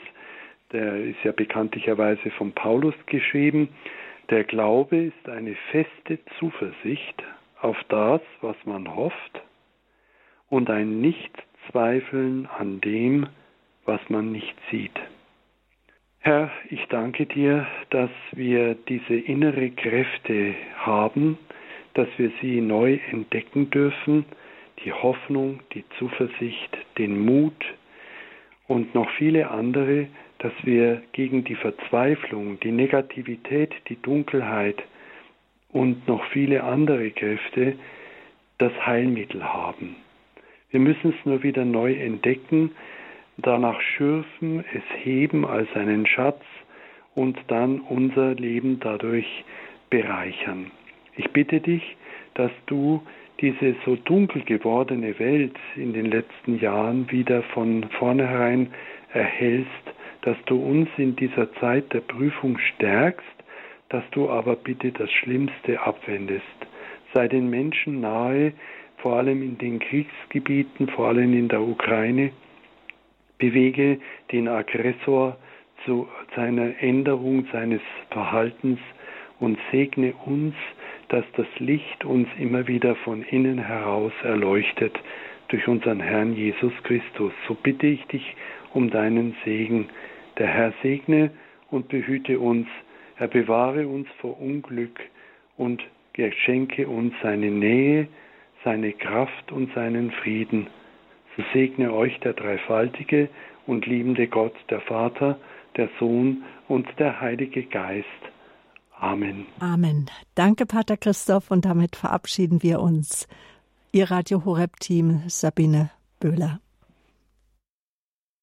der ist ja bekanntlicherweise von Paulus geschrieben, der Glaube ist eine feste Zuversicht auf das, was man hofft, und ein Nichtzweifeln an dem, was man nicht sieht. Herr, ich danke dir, dass wir diese innere Kräfte haben, dass wir sie neu entdecken dürfen, die Hoffnung, die Zuversicht, den Mut und noch viele andere, dass wir gegen die Verzweiflung, die Negativität, die Dunkelheit und noch viele andere Kräfte das Heilmittel haben. Wir müssen es nur wieder neu entdecken, danach schürfen, es heben als einen Schatz und dann unser Leben dadurch bereichern. Ich bitte dich, dass du diese so dunkel gewordene Welt in den letzten Jahren wieder von vornherein erhältst, dass du uns in dieser Zeit der Prüfung stärkst, dass du aber bitte das Schlimmste abwendest. Sei den Menschen nahe, vor allem in den Kriegsgebieten, vor allem in der Ukraine. Bewege den Aggressor zu seiner Änderung seines Verhaltens und segne uns, dass das Licht uns immer wieder von innen heraus erleuchtet, durch unseren Herrn Jesus Christus. So bitte ich dich um deinen Segen. Der Herr segne und behüte uns. Er bewahre uns vor Unglück und geschenke uns seine Nähe, seine Kraft und seinen Frieden. So segne euch der dreifaltige und liebende Gott, der Vater, der Sohn und der Heilige Geist. Amen. Amen. Danke, Pater Christoph, und damit verabschieden wir uns. Ihr Radio Horeb Team Sabine Böhler.